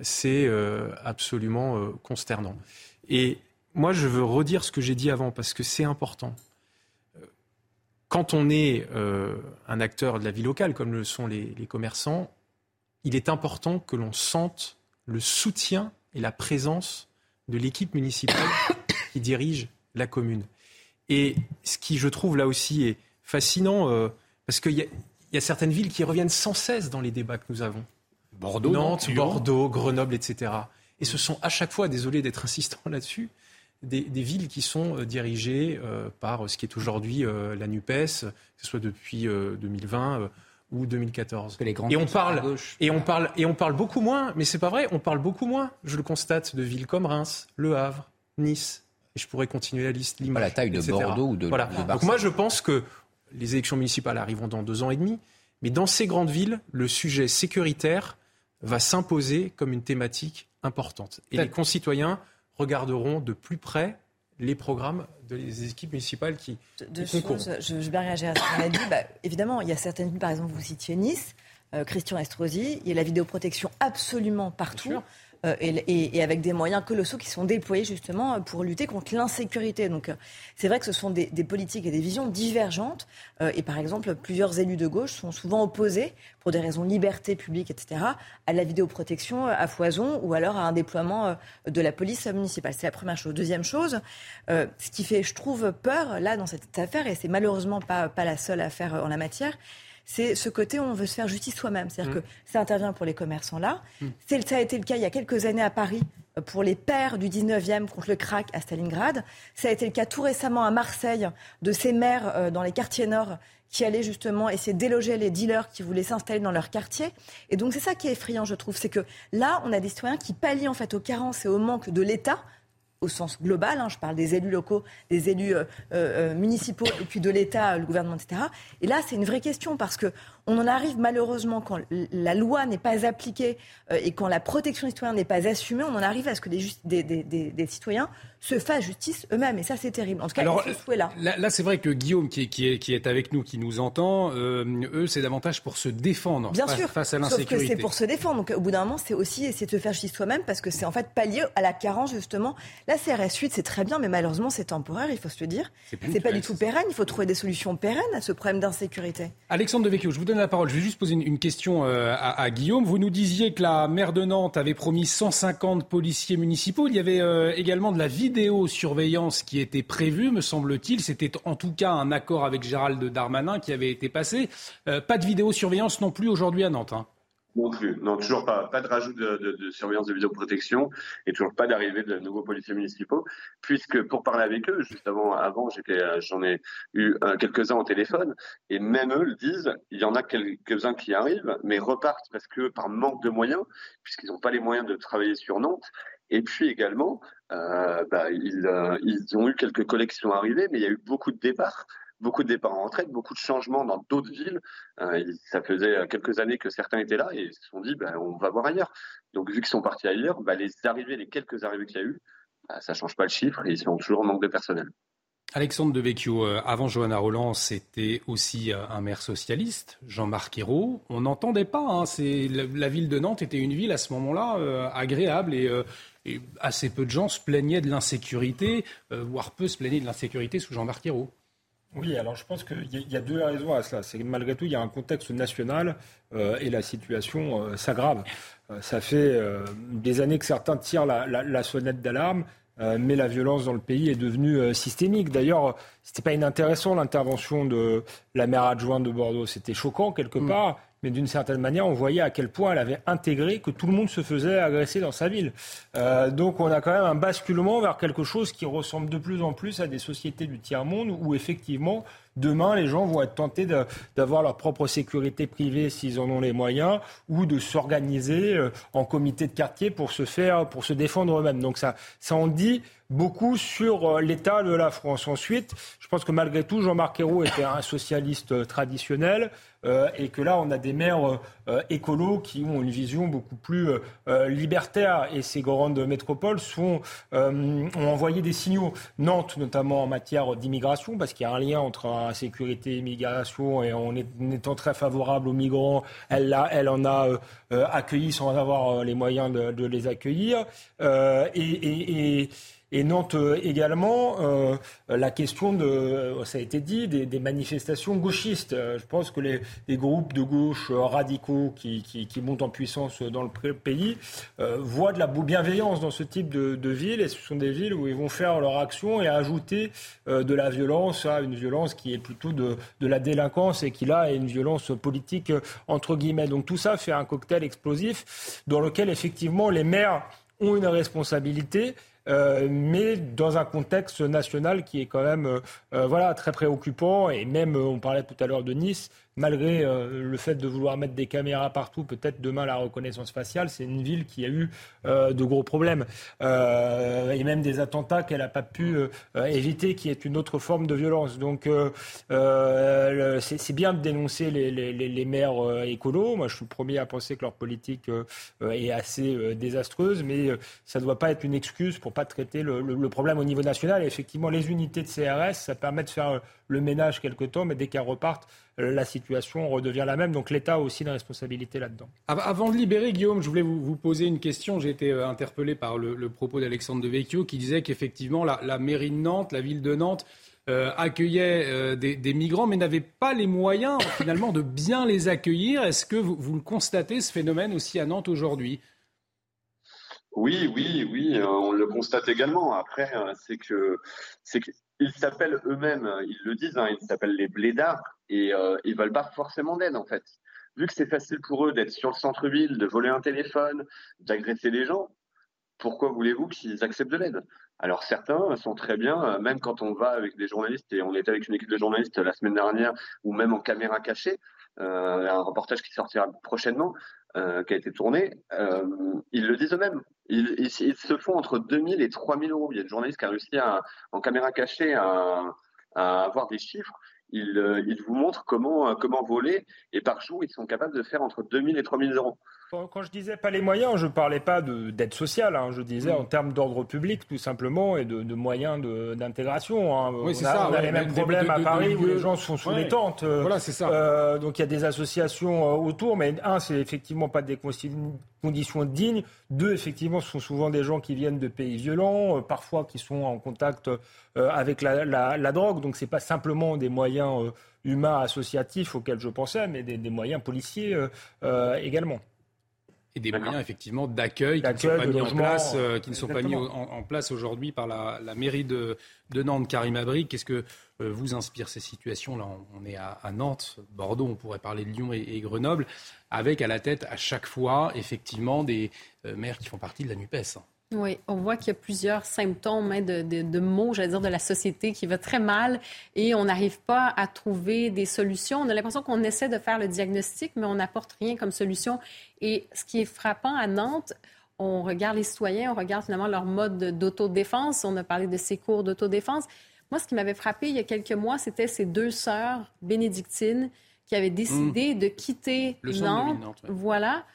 Speaker 6: c'est absolument consternant. Et moi, je veux redire ce que j'ai dit avant parce que c'est important. Quand on est euh, un acteur de la vie locale, comme le sont les, commerçants, il est important que l'on sente le soutien et la présence de l'équipe municipale <coughs> qui dirige la commune. Et ce qui, je trouve, là aussi est fascinant, euh, parce qu'il y, a certaines villes qui reviennent sans cesse dans les débats que nous avons.
Speaker 1: Bordeaux,
Speaker 6: Nantes, Bordeaux, Grenoble, etc. Et ce sont à chaque fois, désolé d'être insistant là-dessus, des, villes qui sont euh, dirigées euh, par ce qui est aujourd'hui la NUPES, que ce soit depuis 2020 ou 2014. et on parle et on parle et on parle beaucoup moins, mais c'est pas vrai, on parle beaucoup moins. Je le constate de villes comme Reims, Le Havre, Nice. Et je pourrais continuer la liste.
Speaker 8: Limoges, la taille de Bordeaux ou de,
Speaker 6: voilà. Donc moi je pense que les élections municipales arriveront dans deux ans et demi, mais dans ces grandes villes, le sujet sécuritaire va s'imposer comme une thématique importante. Et les concitoyens regarderont de plus près les programmes des équipes municipales qui,
Speaker 4: de, je, vais réagir à ce qu'on a dit. Bah, évidemment, il y a certaines villes, par exemple, vous citiez Nice, euh, Christian Estrosi, il y a la vidéoprotection absolument partout. Euh, et, avec des moyens colossaux qui sont déployés justement pour lutter contre l'insécurité. Donc euh, c'est vrai que ce sont des, politiques et des visions divergentes. Euh, et par exemple, plusieurs élus de gauche sont souvent opposés, pour des raisons de liberté publique, etc., à la vidéoprotection à foison ou alors à un déploiement de la police municipale. C'est la première chose. Deuxième chose, ce qui fait, je trouve, peur là dans cette affaire, et c'est malheureusement pas, pas la seule affaire en la matière, c'est ce côté où on veut se faire justice soi-même. C'est-à-dire mm. que ça intervient pour les commerçants là. Mm. Ça a été le cas il y a quelques années à Paris euh, pour les pères du 19e contre le crack à Stalingrad. Ça a été le cas tout récemment à Marseille de ces maires euh, dans les quartiers nord qui allaient justement essayer de déloger les dealers qui voulaient s'installer dans leur quartier. Et donc c'est ça qui est effrayant, je trouve, c'est que là, on a des citoyens qui pallient en fait aux carences et au manque de l'État au sens global, hein, je parle des élus locaux, des élus euh, euh, municipaux et puis de l'État, le gouvernement, etc. Et là, c'est une vraie question parce que on en arrive malheureusement quand la loi n'est pas appliquée euh, et quand la protection des citoyens n'est pas assumée, on en arrive à ce que des, des, citoyens se fassent justice eux-mêmes. Et ça, c'est terrible. En tout cas, Alors, ce là.
Speaker 1: Là, c'est vrai que Guillaume, qui est, qui, est, qui est, avec nous, qui nous entend, euh, eux, c'est davantage pour se défendre
Speaker 4: Bien
Speaker 1: face,
Speaker 4: sûr,
Speaker 1: face à l'insécurité.
Speaker 4: C'est pour se défendre. Donc, au bout d'un moment, c'est aussi essayer de se faire justice soi-même parce que c'est en fait pallier à la carence, justement. La CRS 8, c'est très bien, mais malheureusement, c'est temporaire, il faut se le dire. C'est pas du tout pérenne. Il faut trouver des solutions pérennes à ce problème d'insécurité.
Speaker 1: Alexandre Devecchio, je vous donne la parole. Je vais juste poser une, question euh, à, Guillaume. Vous nous disiez que la maire de Nantes avait promis 150 policiers municipaux. Il y avait euh, également de la vidéosurveillance qui était prévue, me semble-t-il. C'était en tout cas un accord avec Gérald Darmanin qui avait été passé. Euh, pas de vidéosurveillance non plus aujourd'hui à Nantes. Hein.
Speaker 11: Non plus. Non, toujours pas. Pas de rajout de, surveillance de vidéoprotection et toujours pas d'arrivée de nouveaux policiers municipaux. Puisque pour parler avec eux, juste avant, euh, j'en ai eu euh, quelques-uns au téléphone et même eux le disent. Il y en a quelques-uns qui arrivent, mais repartent parce que par manque de moyens, puisqu'ils n'ont pas les moyens de travailler sur Nantes. Et puis également, euh, bah, ils, ils ont eu quelques collections arrivées, mais il y a eu beaucoup de départs beaucoup de départs en retraite, beaucoup de changements dans d'autres villes. Euh, ça faisait quelques années que certains étaient là et ils se sont dit ben, on va voir ailleurs. Donc vu qu'ils sont partis ailleurs, ben, les arrivées, les quelques arrivées qu'il y a eu, ben, ça change pas le chiffre et ils sont toujours en manque de personnel.
Speaker 1: Alexandre Devecchio, euh, avant Johanna Roland, c'était aussi euh, un maire socialiste, Jean-Marc Ayrault. On n'entendait pas. Hein, la, ville de Nantes était une ville à ce moment-là agréable et, et, assez peu de gens se plaignaient de l'insécurité, voire peu se plaignaient de l'insécurité sous Jean-Marc Ayrault.
Speaker 5: Oui, alors je pense qu'il y, a deux raisons à cela. C'est que malgré tout, il y a un contexte national euh, et la situation euh, s'aggrave. Euh, ça fait des années que certains tirent la, sonnette d'alarme, mais la violence dans le pays est devenue systémique. D'ailleurs, c'était pas inintéressant l'intervention de la maire adjointe de Bordeaux. C'était choquant quelque mm. part mais d'une certaine manière, on voyait à quel point elle avait intégré que tout le monde se faisait agresser dans sa ville. Euh, donc on a quand même un basculement vers quelque chose qui ressemble de plus en plus à des sociétés du tiers-monde où effectivement, demain, les gens vont être tentés d'avoir leur propre sécurité privée s'ils en ont les moyens ou de s'organiser euh, en comité de quartier pour se faire, pour se défendre eux-mêmes. Donc ça, ça en dit beaucoup sur euh, l'état de la France. Ensuite, je pense que malgré tout, Jean-Marc Ayrault était un socialiste traditionnel. Euh, et que là, on a des maires euh, écolos qui ont une vision beaucoup plus libertaire. Et ces grandes métropoles ont envoyé des signaux. Nantes, notamment en matière d'immigration, parce qu'il y a un lien entre sécurité et immigration, et en étant très favorable aux migrants, elle, elle en a accueilli sans avoir les moyens de, les accueillir. Et Nantes euh, également, euh, la question de, ça a été dit, des, manifestations gauchistes. Je pense que les, groupes de gauche radicaux qui, montent en puissance dans le pays voient de la bienveillance dans ce type de, de ville. Et ce sont des villes où ils vont faire leur action et ajouter de la violence à une violence qui est plutôt de, de la délinquance et qui là est une violence politique entre guillemets. Donc tout ça fait un cocktail explosif dans lequel effectivement les maires ont une responsabilité. Euh, mais dans un contexte national qui est quand même euh, euh, voilà, très préoccupant. Et même, on parlait tout à l'heure de Nice, malgré euh, le fait de vouloir mettre des caméras partout, peut-être demain la reconnaissance faciale, c'est une ville qui a eu euh, de gros problèmes euh, et même des attentats qu'elle n'a pas pu éviter, qui est une autre forme de violence. Donc c'est bien de dénoncer les, maires écolos. Moi, je suis le premier à penser que leur politique est assez désastreuse, mais ça ne doit pas être une excuse pour pas traiter le, le problème au niveau national. Et effectivement, les unités de CRS, ça permet de faire le ménage quelque temps, mais dès qu'elles repartent, la situation redevient la même. Donc l'État a aussi une responsabilité là-dedans.
Speaker 1: Avant de libérer, Guillaume, je voulais vous, poser une question. J'ai été euh, interpellé par le, propos d'Alexandre de Vecchio qui disait qu'effectivement, la, mairie de Nantes, la ville de Nantes, euh, accueillait euh, des, migrants, mais n'avait pas les moyens <coughs> finalement de bien les accueillir. Est-ce que vous, vous, le constatez, ce phénomène aussi à Nantes aujourd'hui?
Speaker 11: Oui, oui, oui, on le constate également. Après, c'est que, c'est ils s'appellent eux-mêmes, ils le disent, hein, ils s'appellent les blédards et euh, ils veulent pas forcément d'aide en fait. Vu que c'est facile pour eux d'être sur le centre-ville, de voler un téléphone, d'agresser les gens, pourquoi voulez-vous qu'ils acceptent de l'aide? Alors certains sont très bien, euh, même quand on va avec des journalistes, et on était avec une équipe de journalistes la semaine dernière, ou même en caméra cachée, euh, un reportage qui sortira prochainement, euh, qui a été tourné, ils le disent eux-mêmes. Ils, se font entre 2000 et 3000 euros. Il y a des journalistes qui ont réussi en caméra cachée à avoir des chiffres. Ils, euh, ils, vous montrent comment, comment voler et par jour, ils sont capables de faire entre 2000 et 3000 euros.
Speaker 5: Quand je disais pas les moyens, je parlais pas d'aide sociale, hein. je disais en termes d'ordre public tout simplement et de, de moyens d'intégration. Hein.
Speaker 1: Oui, c'est ça.
Speaker 5: On a les mêmes problèmes à Paris où les gens sont sous les tentes.
Speaker 1: Voilà, c'est ça.
Speaker 5: Euh, donc il y a des associations euh, autour, mais un, c'est effectivement pas des conditions dignes. Deux, effectivement, ce sont souvent des gens qui viennent de pays violents, euh, parfois qui sont en contact euh, avec la, la, la, drogue. Donc c'est pas simplement des moyens euh, humains associatifs auxquels je pensais, mais des, des moyens policiers également
Speaker 1: et des moyens effectivement d'accueil qui ne sont pas mis en place, euh, qui ne sont pas mis en, place aujourd'hui par la, mairie de, Nantes. Karim Abri, qu'est-ce que euh, vous inspire ces situations Là, on, est à, Nantes, Bordeaux, on pourrait parler de Lyon et, Grenoble, avec à la tête à chaque fois effectivement des euh, maires qui font partie de la Nupes.
Speaker 7: Oui, on voit qu'il y a plusieurs symptômes hein, de, de, de, mots, j'allais dire, de la société qui va très mal et on n'arrive pas à trouver des solutions. On a l'impression qu'on essaie de faire le diagnostic, mais on n'apporte rien comme solution. Et ce qui est frappant à Nantes, on regarde les citoyens, on regarde finalement leur mode d'autodéfense. On a parlé de ces cours d'autodéfense. Moi, ce qui m'avait frappé il y a quelques mois, c'était ces deux sœurs bénédictines qui avaient décidé mmh. de quitter Nantes. Nantes Voilà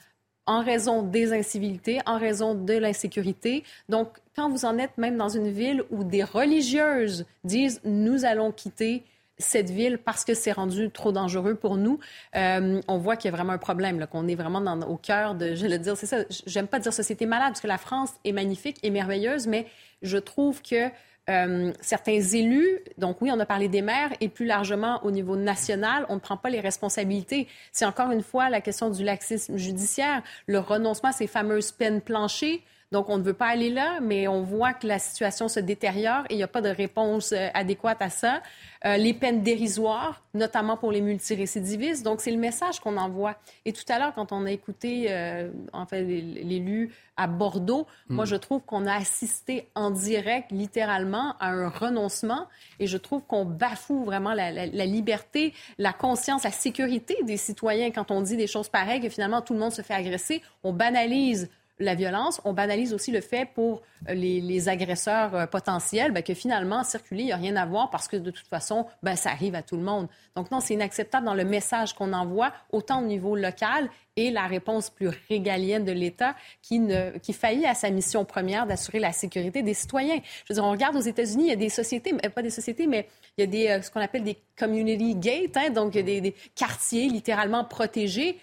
Speaker 7: en raison des incivilités, en raison de l'insécurité. Donc, quand vous en êtes même dans une ville où des religieuses disent nous allons quitter cette ville parce que c'est rendu trop dangereux pour nous, euh, on voit qu'il y a vraiment un problème, qu'on est vraiment dans, au cœur de, je vais le dire, c'est ça, j'aime pas dire société malade, parce que la France est magnifique et merveilleuse, mais je trouve que euh, certains élus, donc oui, on a parlé des maires, et plus largement au niveau national, on ne prend pas les responsabilités. C'est encore une fois la question du laxisme judiciaire, le renoncement à ces fameuses peines planchées donc, on ne veut pas aller là, mais on voit que la situation se détériore et il n'y a pas de réponse euh, adéquate à ça. Euh, les peines dérisoires, notamment pour les multirécidivistes. Donc, c'est le message qu'on envoie. Et tout à l'heure, quand on a écouté, euh, en fait, l'élu à Bordeaux, hmm. moi, je trouve qu'on a assisté en direct, littéralement, à un renoncement. Et je trouve qu'on bafoue vraiment la, la, liberté, la conscience, la sécurité des citoyens quand on dit des choses pareilles, que finalement, tout le monde se fait agresser. On banalise la violence, on banalise aussi le fait pour euh, les, agresseurs euh, potentiels ben, que finalement, circuler, il n'y a rien à voir parce que de toute façon, ben, ça arrive à tout le monde. Donc non, c'est inacceptable dans le message qu'on envoie, autant au niveau local et la réponse plus régalienne de l'État qui, qui faillit à sa mission première d'assurer la sécurité des citoyens. Je veux dire, on regarde aux États-Unis, il y a des sociétés, pas des sociétés, mais il y a des, euh, ce qu'on appelle des community gates, hein, donc des, des quartiers littéralement protégés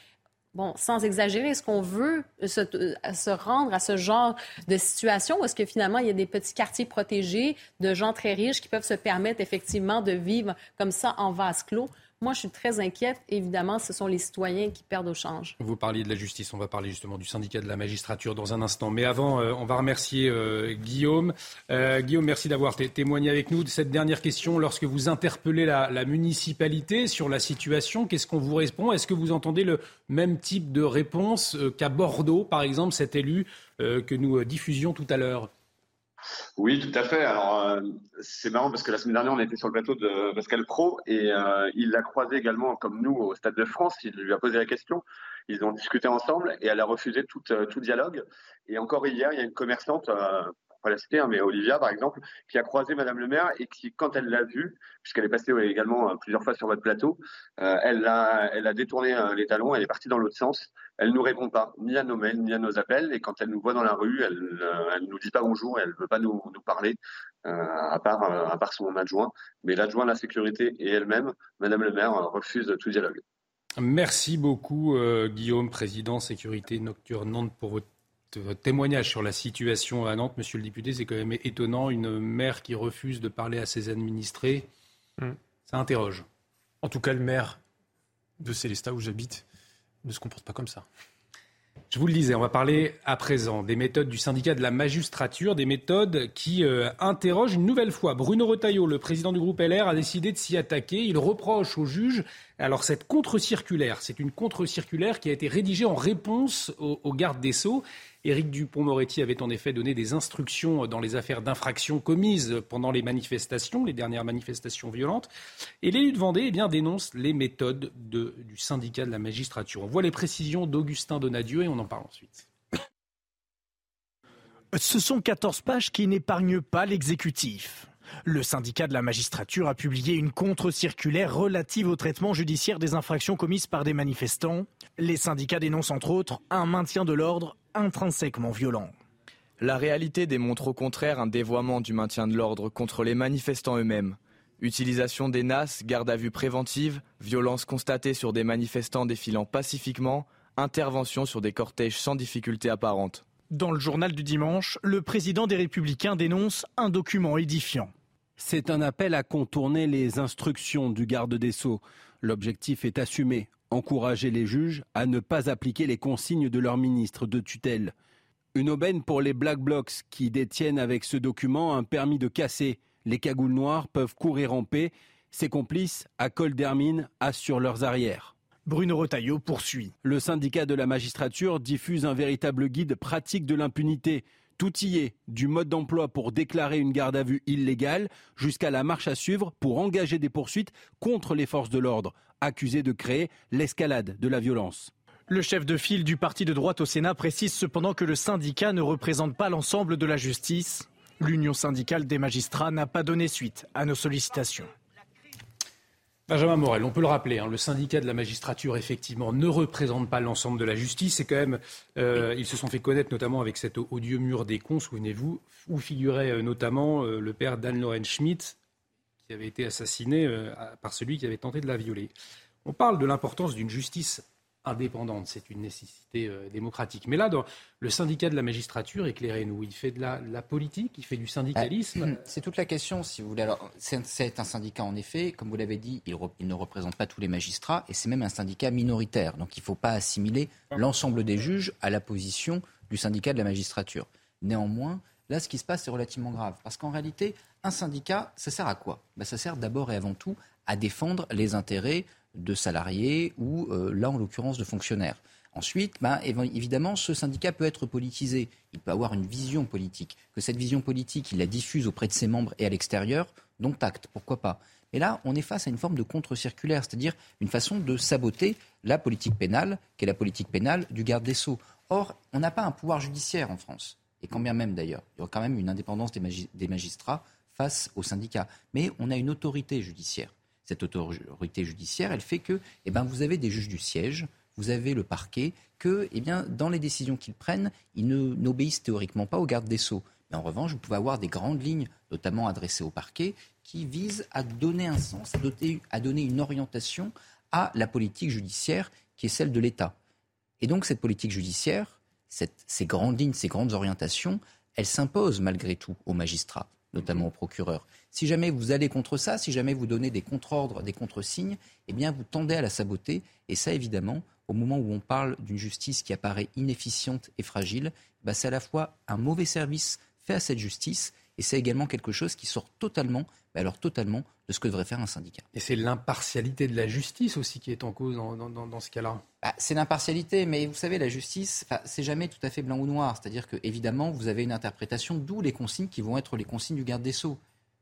Speaker 7: bon, sans exagérer, est-ce qu'on veut se, se, rendre à ce genre de situation ou est-ce que finalement il y a des petits quartiers protégés de gens très riches qui peuvent se permettre effectivement de vivre comme ça en vase clos? Moi, je suis très inquiète. Évidemment, ce sont les citoyens qui perdent au change.
Speaker 1: Vous parliez de la justice. On va parler justement du syndicat de la magistrature dans un instant. Mais avant, euh, on va remercier euh, Guillaume. Euh, Guillaume, merci d'avoir témoigné avec nous de cette dernière question. Lorsque vous interpellez la, la municipalité sur la situation, qu'est-ce qu'on vous répond? Est-ce que vous entendez le même type de réponse qu'à Bordeaux, par exemple, cet élu que nous diffusions tout à l'heure?
Speaker 11: Oui, tout à fait. Alors, euh, c'est marrant parce que la semaine dernière, on était sur le plateau de Pascal Pro et euh, il l'a croisé également, comme nous, au Stade de France. Il lui a posé la question. Ils ont discuté ensemble et elle a refusé tout, euh, tout dialogue. Et encore hier, il y a une commerçante pas la citer, hein, mais Olivia, par exemple, qui a croisé Madame le maire et qui, quand elle l'a vue, puisqu'elle est passée également euh, plusieurs fois sur votre plateau, euh, elle, a, elle a détourné euh, les talons, elle est partie dans l'autre sens. Elle nous répond pas, ni à nos mails, ni à nos appels. Et quand elle nous voit dans la rue, elle ne nous dit pas bonjour, elle ne veut pas nous, nous parler, à, part, à part son adjoint. Mais l'adjoint de la sécurité et elle-même, Madame le maire, refuse tout dialogue.
Speaker 1: Merci beaucoup, Guillaume, président sécurité nocturne Nantes, pour votre votre témoignage sur la situation à Nantes, monsieur le député, c'est quand même étonnant. Une maire qui refuse de parler à ses administrés, hmm. ça interroge.
Speaker 6: En tout cas, le maire de Célestat, où j'habite, ne se comporte pas comme ça.
Speaker 1: Je vous le disais, on va parler à présent des méthodes du syndicat de la magistrature, des méthodes qui euh, interrogent une nouvelle fois. Bruno Retailleau, le président du groupe LR, a décidé de s'y attaquer. Il reproche au juge alors cette contre-circulaire, c'est une contre-circulaire qui a été rédigée en réponse aux gardes des Sceaux Éric Dupont-Moretti avait en effet donné des instructions dans les affaires d'infraction commises pendant les manifestations, les dernières manifestations violentes. Et l'élu de Vendée eh bien, dénonce les méthodes du syndicat de la magistrature. On voit les précisions d'Augustin Donadieu et on en parle ensuite.
Speaker 12: Ce sont 14 pages qui n'épargnent pas l'exécutif. Le syndicat de la magistrature a publié une contre-circulaire relative au traitement judiciaire des infractions commises par des manifestants. Les syndicats dénoncent entre autres un maintien de l'ordre intrinsèquement violent.
Speaker 13: La réalité démontre au contraire un dévoiement du maintien de l'ordre contre les manifestants eux-mêmes. Utilisation des NAS, garde à vue préventive, violence constatée sur des manifestants défilant pacifiquement, intervention sur des cortèges sans difficulté apparente.
Speaker 12: Dans le journal du dimanche, le président des Républicains dénonce un document édifiant.
Speaker 14: C'est un appel à contourner les instructions du garde des sceaux. L'objectif est assumé, encourager les juges à ne pas appliquer les consignes de leur ministre de tutelle. Une aubaine pour les Black Blocs qui détiennent avec ce document un permis de casser. Les cagoules noires peuvent courir en paix. Ses complices, à col d'hermine, assurent leurs arrières.
Speaker 12: Bruno Retailleau poursuit.
Speaker 14: Le syndicat de la magistrature diffuse un véritable guide pratique de l'impunité tout y est, du mode d'emploi pour déclarer une garde à vue illégale jusqu'à la marche à suivre pour engager des poursuites contre les forces de l'ordre, accusées de créer l'escalade de la violence.
Speaker 12: Le chef de file du parti de droite au Sénat précise cependant que le syndicat ne représente pas l'ensemble de la justice. L'Union syndicale des magistrats n'a pas donné suite à nos sollicitations.
Speaker 1: Benjamin Morel, on peut le rappeler, hein, le syndicat de la magistrature, effectivement, ne représente pas l'ensemble de la justice. C'est quand même, euh, ils se sont fait connaître notamment avec cet odieux mur des cons, souvenez-vous, où figurait euh, notamment euh, le père d'Anne-Lorraine Schmitt, qui avait été assassiné par celui qui avait tenté de la violer. On parle de l'importance d'une justice indépendante. C'est une nécessité euh, démocratique. Mais là, dans le syndicat de la magistrature, éclairez-nous, il fait de la, politique, il fait du syndicalisme.
Speaker 8: Ah, <clears throat> c'est toute la question, si vous voulez. Alors, c'est un syndicat, en effet, comme vous l'avez dit, il, ne représente pas tous les magistrats, et c'est même un syndicat minoritaire. Donc, il ne faut pas assimiler l'ensemble des juges à la position du syndicat de la magistrature. Néanmoins, là, ce qui se passe, c'est relativement grave. Parce qu'en réalité, un syndicat, ça sert à quoi? Ben, Ça sert d'abord et avant tout à défendre les intérêts de salariés ou, euh, là en l'occurrence, de fonctionnaires. Ensuite, ben, évidemment, ce syndicat peut être politisé. Il peut avoir une vision politique. Que cette vision politique, il la diffuse auprès de ses membres et à l'extérieur, donc acte, pourquoi pas? Mais là, on est face à une forme de contre-circulaire, c'est-à-dire une façon de saboter la politique pénale, qui est la politique pénale du garde des Sceaux. Or, on n'a pas un pouvoir judiciaire en France, et quand bien même d'ailleurs. Il y a quand même une indépendance des magistrats face aux syndicats. Mais on a une autorité judiciaire cette autorité judiciaire, elle fait que eh ben, vous avez des juges du siège, vous avez le parquet, que eh bien, dans les décisions qu'ils prennent, ils n'obéissent théoriquement pas au garde des sceaux. Mais en revanche, vous pouvez avoir des grandes lignes, notamment adressées au parquet, qui visent à donner un sens, à, à donner une orientation à la politique judiciaire qui est celle de l'État. Et donc cette politique judiciaire, ces grandes lignes, ces grandes orientations, elles s'imposent malgré tout aux magistrats, notamment aux procureurs. Si jamais vous allez contre ça, si jamais vous donnez des contre-ordres, des contre-signes, eh bien vous tendez à la saboter. Et ça, évidemment, au moment où on parle d'une justice qui apparaît inefficiente et fragile, bah, c'est à la fois un mauvais service fait à cette justice et c'est également quelque chose qui sort totalement, bah, alors totalement, de ce que devrait faire un syndicat.
Speaker 1: Et c'est l'impartialité de la justice aussi qui est en cause dans, ce cas-là.
Speaker 8: Bah, c'est l'impartialité, mais vous savez, la justice, c'est jamais tout à fait blanc ou noir. C'est-à-dire que évidemment, vous avez une interprétation, d'où les consignes qui vont être les consignes du garde des sceaux.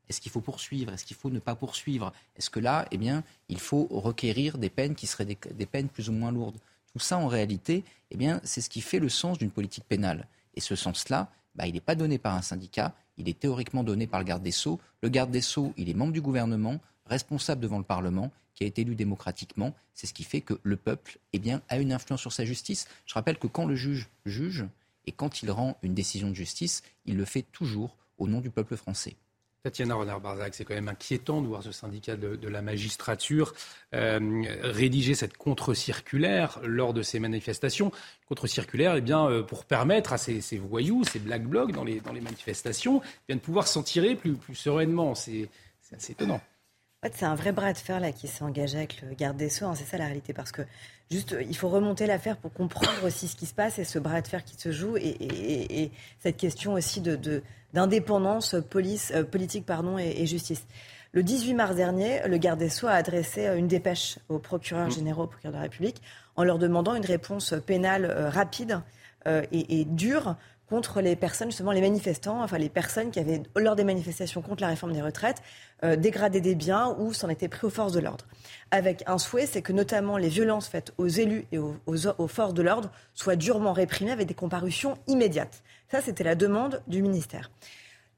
Speaker 8: Est-ce qu'il faut poursuivre? Est-ce qu'il faut ne pas poursuivre? Est-ce que là, eh bien, il faut requérir des peines qui seraient des, peines plus ou moins lourdes? Tout ça, en réalité, eh c'est ce qui fait le sens d'une politique pénale. Et ce sens-là, bah, il n'est pas donné par un syndicat, il est théoriquement donné par le garde des Sceaux. Le garde des Sceaux, il est membre du gouvernement, responsable devant le Parlement, qui a été élu démocratiquement. C'est ce qui fait que le peuple eh a une influence sur sa justice. Je rappelle que quand le juge juge et quand il rend une décision de justice, il le fait toujours au nom du peuple français.
Speaker 1: Tatiana Renard-Barzac, c'est quand même inquiétant de voir ce syndicat de, la magistrature euh, rédiger cette contre-circulaire lors de ces manifestations. Contre-circulaire, eh bien, euh, pour permettre à ces, voyous, ces black blocs dans les, manifestations, eh de pouvoir s'en tirer plus, plus sereinement. C'est assez étonnant.
Speaker 4: En fait, c'est un vrai bras de fer là qui s'est engagé avec le garde des Sceaux. Hein, c'est ça la réalité, parce que juste, il faut remonter l'affaire pour comprendre aussi ce qui se passe et ce bras de fer qui se joue et, cette question aussi de, d'indépendance police, euh, politique pardon, et, justice. Le 18 mars dernier, le garde des Sceaux a adressé euh, une dépêche aux procureurs mmh. généraux, aux procureurs de la République, en leur demandant une réponse pénale euh, rapide et, dure contre les personnes, justement les manifestants, enfin les personnes qui avaient, lors des manifestations contre la réforme des retraites, euh, dégradé des biens ou s'en étaient pris aux forces de l'ordre. Avec un souhait, c'est que notamment les violences faites aux élus et aux, aux forces de l'ordre soient durement réprimées avec des comparutions immédiates. Ça, c'était la demande du ministère.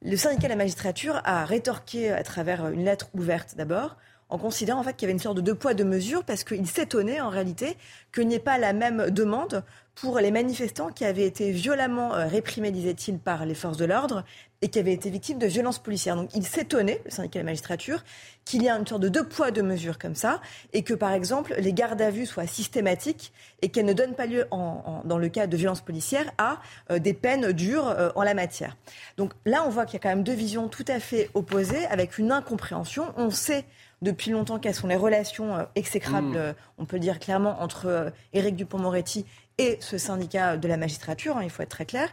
Speaker 4: Le syndicat de la magistrature a rétorqué à travers une lettre ouverte d'abord, en considérant en fait qu'il y avait une sorte de deux poids deux mesures parce qu'il s'étonnait en réalité qu'il n'y ait pas la même demande pour les manifestants qui avaient été violemment euh, réprimés, disait-il, par les forces de l'ordre et qui avaient été victimes de violences policières. Donc il s'étonnait, le syndicat de la magistrature, qu'il y ait une sorte de deux poids, deux mesures comme ça, et que par exemple les gardes à vue soient systématiques et qu'elles ne donnent pas lieu, dans le cas de violences policières, à euh, des peines dures euh, en la matière. Donc là, on voit qu'il y a quand même deux visions tout à fait opposées, avec une incompréhension. On sait depuis longtemps quelles sont les relations exécrables, mmh. on peut le dire clairement, entre Éric Dupont-Moretti et ce syndicat de la magistrature, hein, il faut être très clair.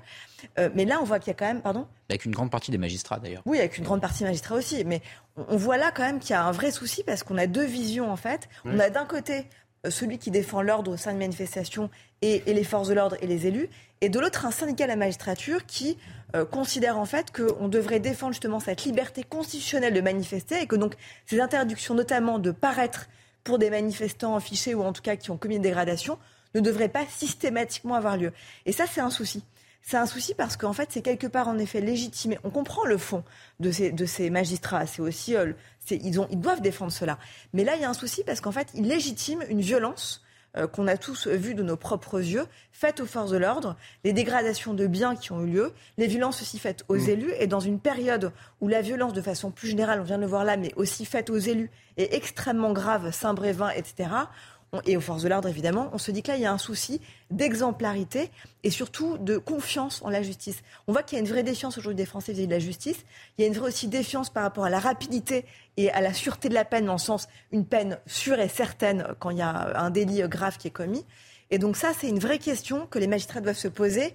Speaker 4: Euh, mais là, on voit qu'il y a quand même, pardon?
Speaker 8: Avec une grande partie des magistrats, d'ailleurs.
Speaker 4: Oui, avec une grande partie des magistrats aussi. Mais on, voit là quand même qu'il y a un vrai souci parce qu'on a deux visions, en fait. On a d'un côté euh, celui qui défend l'ordre au sein de manifestations et, les forces de l'ordre et les élus, et de l'autre un syndicat de la magistrature qui euh, considère en fait qu'on devrait défendre justement cette liberté constitutionnelle de manifester et que donc ces interdictions notamment de paraître pour des manifestants affichés ou en tout cas qui ont commis une dégradation ne devrait pas systématiquement avoir lieu. Et ça, c'est un souci. C'est un souci parce qu'en fait, c'est quelque part en effet légitimé. On comprend le fond de ces, de ces magistrats. C'est aussi, euh, ils, ont, ils doivent défendre cela. Mais là, il y a un souci parce qu'en fait, ils légitiment une violence qu'on a tous vue de nos propres yeux, faite aux forces de l'ordre, les dégradations de biens qui ont eu lieu, les violences aussi faites aux mmh. élus, et dans une période où la violence, de façon plus générale, on vient de le voir là, mais aussi faite aux élus, est extrêmement grave, Saint-Brévin, etc et aux forces de l'ordre évidemment, on se dit que là, il y a un souci d'exemplarité et surtout de confiance en la justice. On voit qu'il y a une vraie défiance aujourd'hui des Français vis-à-vis de la justice. Il y a une vraie aussi défiance par rapport à la rapidité et à la sûreté de la peine, dans le sens une peine sûre et certaine quand il y a un délit grave qui est commis. Et donc ça, c'est une vraie question que les magistrats doivent se poser.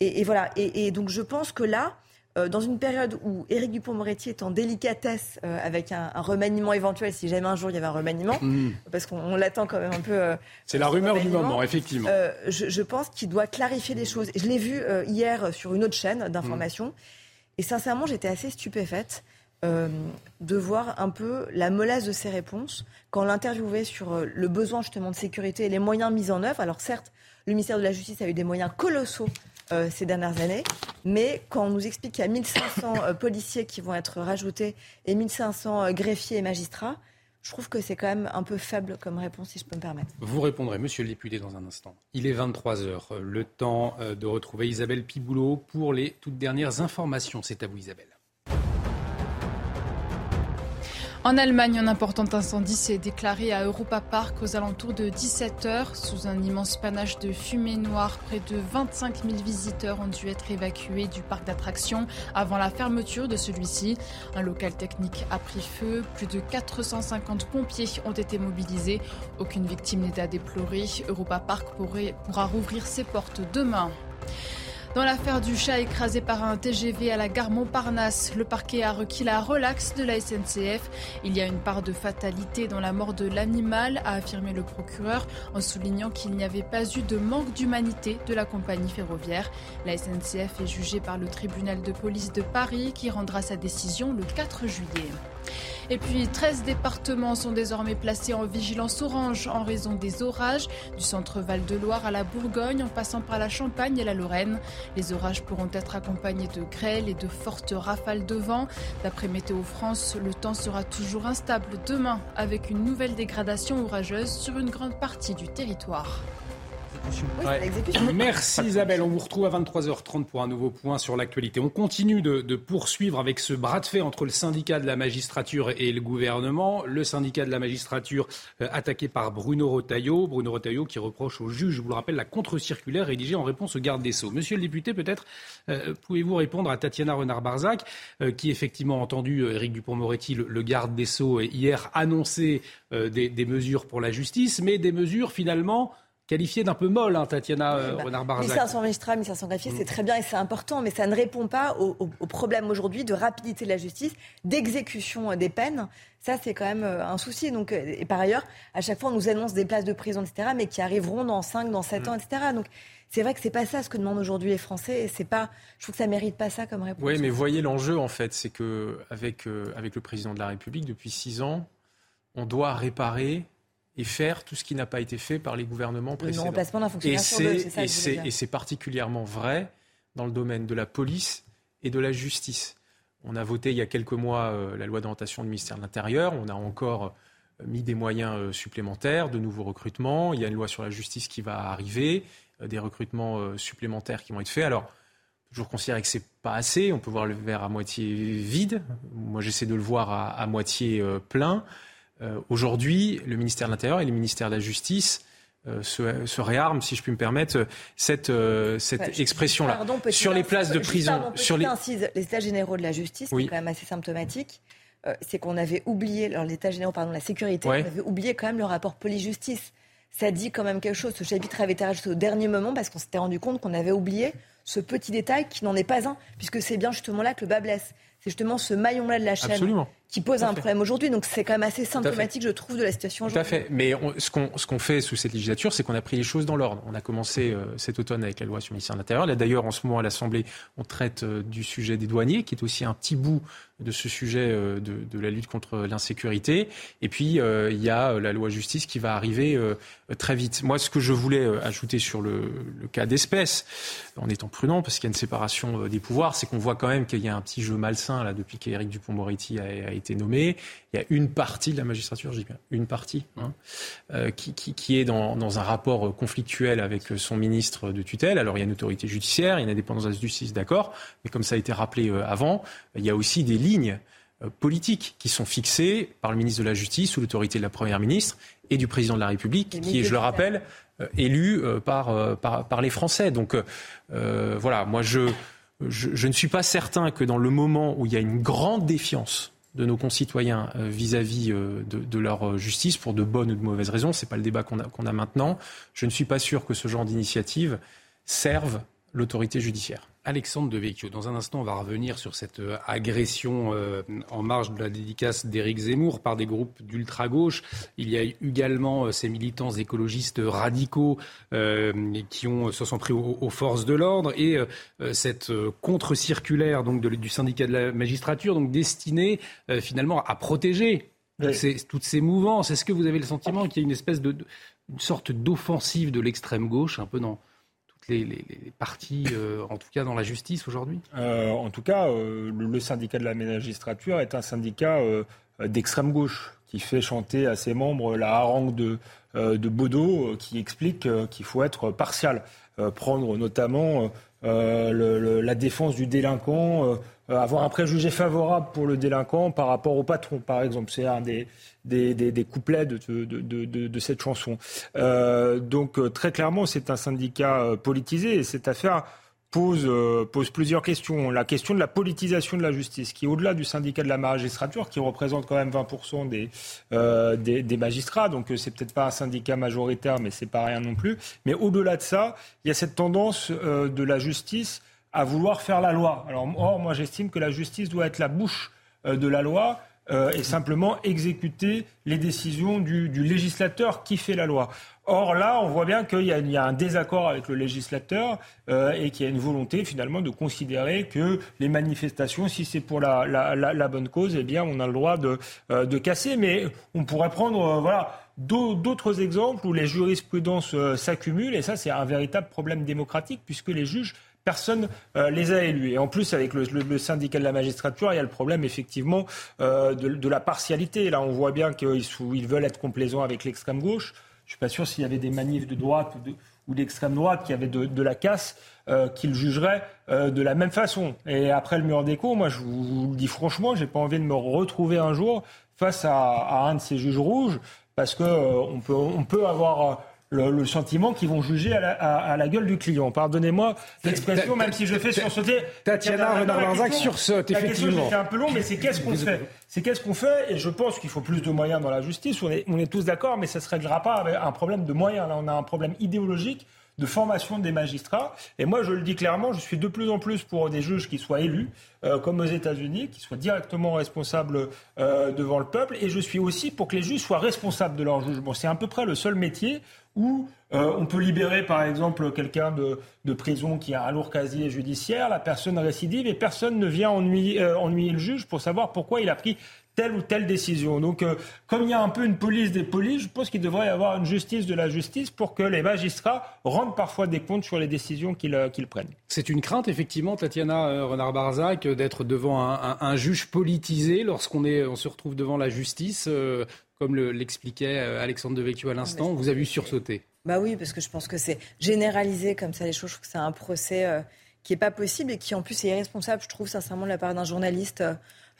Speaker 4: Et, voilà. et, donc je pense que là, euh, dans une période où Éric Dupont-Moretti est en délicatesse euh, avec un, remaniement éventuel, si jamais un jour il y avait un remaniement, hmm. parce qu'on l'attend quand même un peu. Euh,
Speaker 1: c'est la rumeur du moment, effectivement.
Speaker 4: Je, je, pense qu'il doit clarifier des choses. Je l'ai vu hier sur une autre chaîne d'information, et sincèrement, j'étais assez stupéfaite. de voir un peu la mollesse de ses réponses quand l'interviewait sur le besoin justement de sécurité et les moyens mis en œuvre. Alors certes, le ministère de la Justice a eu des moyens colossaux euh, ces dernières années. Mais quand on nous explique qu'il y a 1500 euh, policiers qui vont être rajoutés et 1500 euh, greffiers et magistrats, je trouve que c'est quand même un peu faible comme réponse, si je peux me permettre.
Speaker 1: Vous répondrez, monsieur le député, dans un instant. Il est 23h, le temps de retrouver Isabelle Piboulot pour les toutes dernières informations. C'est à vous, Isabelle.
Speaker 3: En Allemagne, un important incendie s'est déclaré à Europa Park aux alentours de 17h. Sous un immense panache de fumée noire, près de 25 000 visiteurs ont dû être évacués du parc d'attractions avant la fermeture de celui-ci. Un local technique a pris feu. Plus de 450 pompiers ont été mobilisés. Aucune victime n'est à déplorer. Europa Park pourra rouvrir ses portes demain. Dans l'affaire du chat écrasé par un TGV à la gare Montparnasse, le parquet a requis la relaxe de la SNCF. Il y a une part de fatalité dans la mort de l'animal, a affirmé le procureur, en soulignant qu'il n'y avait pas eu de manque d'humanité de la compagnie ferroviaire. La SNCF est jugée par le tribunal de police de Paris qui rendra sa décision le 4 juillet. Et puis 13 départements sont désormais placés en vigilance orange en raison des orages, du centre Val-de-Loire à la Bourgogne en passant par la Champagne et la Lorraine. Les orages pourront être accompagnés de grêles et de fortes rafales de vent. D'après Météo France, le temps sera toujours instable demain avec une nouvelle dégradation orageuse sur une grande partie du territoire.
Speaker 1: Merci Isabelle. On vous retrouve à 23h30 pour un nouveau point sur l'actualité. On continue de, poursuivre avec ce bras de fer entre le syndicat de la magistrature et le gouvernement. Le syndicat de la magistrature euh, attaqué par Bruno Rotaillot. Bruno Rotaillot qui reproche au juge, je vous le rappelle, la contre-circulaire rédigée en réponse au garde des Sceaux. Monsieur le député, peut-être euh, pouvez-vous répondre à Tatiana Renard-Barzac euh, qui effectivement a entendu Éric Dupont-Moretti, le, garde des Sceaux, hier annoncer des mesures pour la justice, mais des mesures finalement qualifié d'un peu molle, hein, Tatiana euh, bah, Renard-Barzac.
Speaker 4: 1500 magistrats, 1500 greffiers, c'est très bien et c'est important, mais ça ne répond pas au, problème aujourd'hui de rapidité de la justice, d'exécution euh, des peines. Ça, c'est quand même euh, un souci. Donc, et par ailleurs, à chaque fois, on nous annonce des places de prison, etc., mais qui arriveront dans 5, dans 7 mm. ans, etc. Donc, c'est vrai que c'est pas ça ce que demandent aujourd'hui les Français. Et c'est pas, je trouve que ça mérite pas ça comme réponse.
Speaker 6: Oui, mais voyez l'enjeu en fait, c'est que avec, avec le président de la République depuis 6 ans, on doit réparer et faire tout ce qui n'a pas été fait par les gouvernements précédents.
Speaker 4: et
Speaker 6: c'est particulièrement vrai dans le domaine de la police et de la justice. On a voté il y a quelques mois euh, la loi d'orientation du ministère de l'Intérieur. On a encore euh, mis des moyens euh, supplémentaires, de nouveaux recrutements. Il y a une loi sur la justice qui va arriver, des recrutements supplémentaires qui vont être faits. Alors, toujours considérer que c'est pas assez. On peut voir le verre à moitié vide. Moi, j'essaie de le voir à moitié plein. Euh, aujourd'hui, le ministère de l'Intérieur et le ministère de la Justice euh, se, réarment, si je puis me permettre, cette, euh, cette expression-là. Sur les places de prison. sur
Speaker 4: les... les états généraux de la justice, qui est quand même assez symptomatique, c'est qu'on avait oublié, alors l'état généraux, pardon, la sécurité, on avait oublié quand même le rapport police-justice. Ça dit quand même quelque chose. Ce chapitre avait été rajouté au dernier moment parce qu'on s'était rendu compte qu'on avait oublié ce petit détail qui n'en est pas un, puisque c'est bien justement là que le bas blesse. C'est justement ce maillon-là de la chaîne qui pose un problème aujourd'hui. Donc c'est quand même assez symptomatique, je trouve, de la situation aujourd'hui.
Speaker 6: Tout à fait. Mais ce qu'on fait sous cette législature, c'est qu'on a pris les choses dans l'ordre. On a commencé euh, cet automne avec la loi sur le ministère de l'Intérieur. Là, d'ailleurs, en ce moment, à l'Assemblée, on traite euh, du sujet des douaniers, qui est aussi un petit bout de ce sujet euh, de, la lutte contre l'insécurité. Et puis, il y a la loi justice qui va arriver très vite. Moi, ce que je voulais ajouter sur le, le cas d'espèce, en étant prudent, parce qu'il y a une séparation des pouvoirs, c'est qu'on voit quand même qu'il y a un petit jeu malsain là depuis qu'Éric Dupont-Moretti a, a, été nommé. Il y a une partie de la magistrature, je dis bien une partie, hein, euh, qui, qui, qui, est dans, dans, un rapport conflictuel avec son ministre de tutelle. Alors il y a une autorité judiciaire, il y a une indépendance de la justice, d'accord, mais comme ça a été rappelé euh, avant, il y a aussi des lignes euh, politiques qui sont fixées par le ministre de la Justice sous l'autorité de la Première ministre et du président de la République, qui est, je le rappelle, élu par, par, par, les Français. Donc voilà, moi je je, ne suis pas certain que dans le moment où il y a une grande défiance de nos concitoyens euh, vis-à-vis euh, de, leur euh, justice pour de bonnes ou de mauvaises raisons, ce n'est pas le débat qu'on a, a, maintenant, je ne suis pas sûr que ce genre d'initiative serve l'autorité judiciaire.
Speaker 1: Alexandre Devecchio, dans un instant, on va revenir sur cette euh, agression euh, en marge de la dédicace d'Éric Zemmour par des groupes d'ultra-gauche. Il y a également euh, ces militants écologistes radicaux qui ont, se sont pris aux, forces de l'ordre et cette contre-circulaire donc du syndicat de la magistrature, donc destinée finalement à protéger toutes, ces, mouvances. Est-ce que vous avez le sentiment qu'il y a une espèce de, une sorte d'offensive de l'extrême gauche, un peu dans les, partis, euh, en tout cas dans la justice aujourd'hui?
Speaker 5: Euh, En tout cas, euh, le, syndicat de la magistrature est un syndicat d'extrême gauche qui fait chanter à ses membres la harangue de, de Baudot qui explique qu'il faut être partial. prendre notamment la défense du délinquant avoir un préjugé favorable pour le délinquant par rapport au patron, par exemple. C'est un des, des, des, couplets de, de, de, cette chanson. Euh, donc très clairement, c'est un syndicat politisé et cette affaire pose, pose plusieurs questions. La question de la politisation de la justice, qui au-delà du syndicat de la magistrature, qui représente quand même 20% des, euh, des, magistrats, donc c'est peut-être pas un syndicat majoritaire, mais c'est pas rien non plus. Mais au-delà de ça, il y a cette tendance euh, de la justice à vouloir faire la loi. Alors, or, moi, j'estime que la justice doit être la bouche euh, de la loi. Euh, et simplement exécuter les décisions du, législateur qui fait la loi. Or là, on voit bien qu'il y, a un désaccord avec le législateur euh, et qu'il y a une volonté finalement de considérer que les manifestations, si c'est pour la, bonne cause, eh bien on a le droit de, casser. Mais on pourrait prendre d'autres exemples où les jurisprudences s'accumulent et ça c'est un véritable problème démocratique puisque les juges personne euh, les a élus. Et en plus, avec le, le, syndicat de la magistrature, il y a le problème effectivement euh, de, de, la partialité. Là, on voit bien qu'ils ils veulent être complaisants avec l'extrême gauche. Je suis pas sûr s'il y avait des manifs de droite ou, de, ou d'extrême droite qui avaient de, de la casse, euh, qu'ils jugeraient euh, de la même façon. Et après le mur d'écho, moi, je vous, le dis franchement, j'ai pas envie de me retrouver un jour face à, à un de ces juges rouges, parce que euh, on peut, on peut avoir le, sentiment qu'ils vont juger à la, à, la, gueule du client. Pardonnez-moi l'expression, même si je fais sursauter.
Speaker 1: Tatiana Renard-Barzac sursaute, effectivement.
Speaker 5: C'est un peu long, mais c'est qu'est-ce qu'on fait? C'est qu'est-ce qu'on fait? Et je pense qu'il faut plus de moyens dans la justice. On est, on est tous d'accord, mais ça ne se réglera pas avec un problème de moyens. Là, on a un problème idéologique de formation des magistrats. Et moi, je le dis clairement, je suis de plus en plus pour des juges qui soient élus, euh, comme aux États-Unis, qui soient directement responsables euh, devant le peuple. Et je suis aussi pour que les juges soient responsables de leur jugement. C'est à peu près le seul métier où euh, on peut libérer, par exemple, quelqu'un de, prison qui a un lourd casier judiciaire, la personne récidive, et personne ne vient ennuyer, euh, ennuyer le juge pour savoir pourquoi il a pris telle ou telle décision. Donc, euh, comme il y a un peu une police des polices, je pense qu'il devrait y avoir une justice de la justice pour que les magistrats rendent parfois des comptes sur les décisions qu'ils prennent.
Speaker 1: C'est une crainte, effectivement, Tatiana Renard-Barzac, d'être devant un, juge politisé lorsqu'on on se retrouve devant la justice, comme l'expliquait Alexandre Devecchio à l'instant. Vous avez vu sursauter
Speaker 4: Bah oui, parce que je pense que c'est généralisé comme ça les choses. Je trouve que c'est un procès qui n'est pas possible et qui en plus est irresponsable, je trouve, sincèrement, de la part d'un journaliste.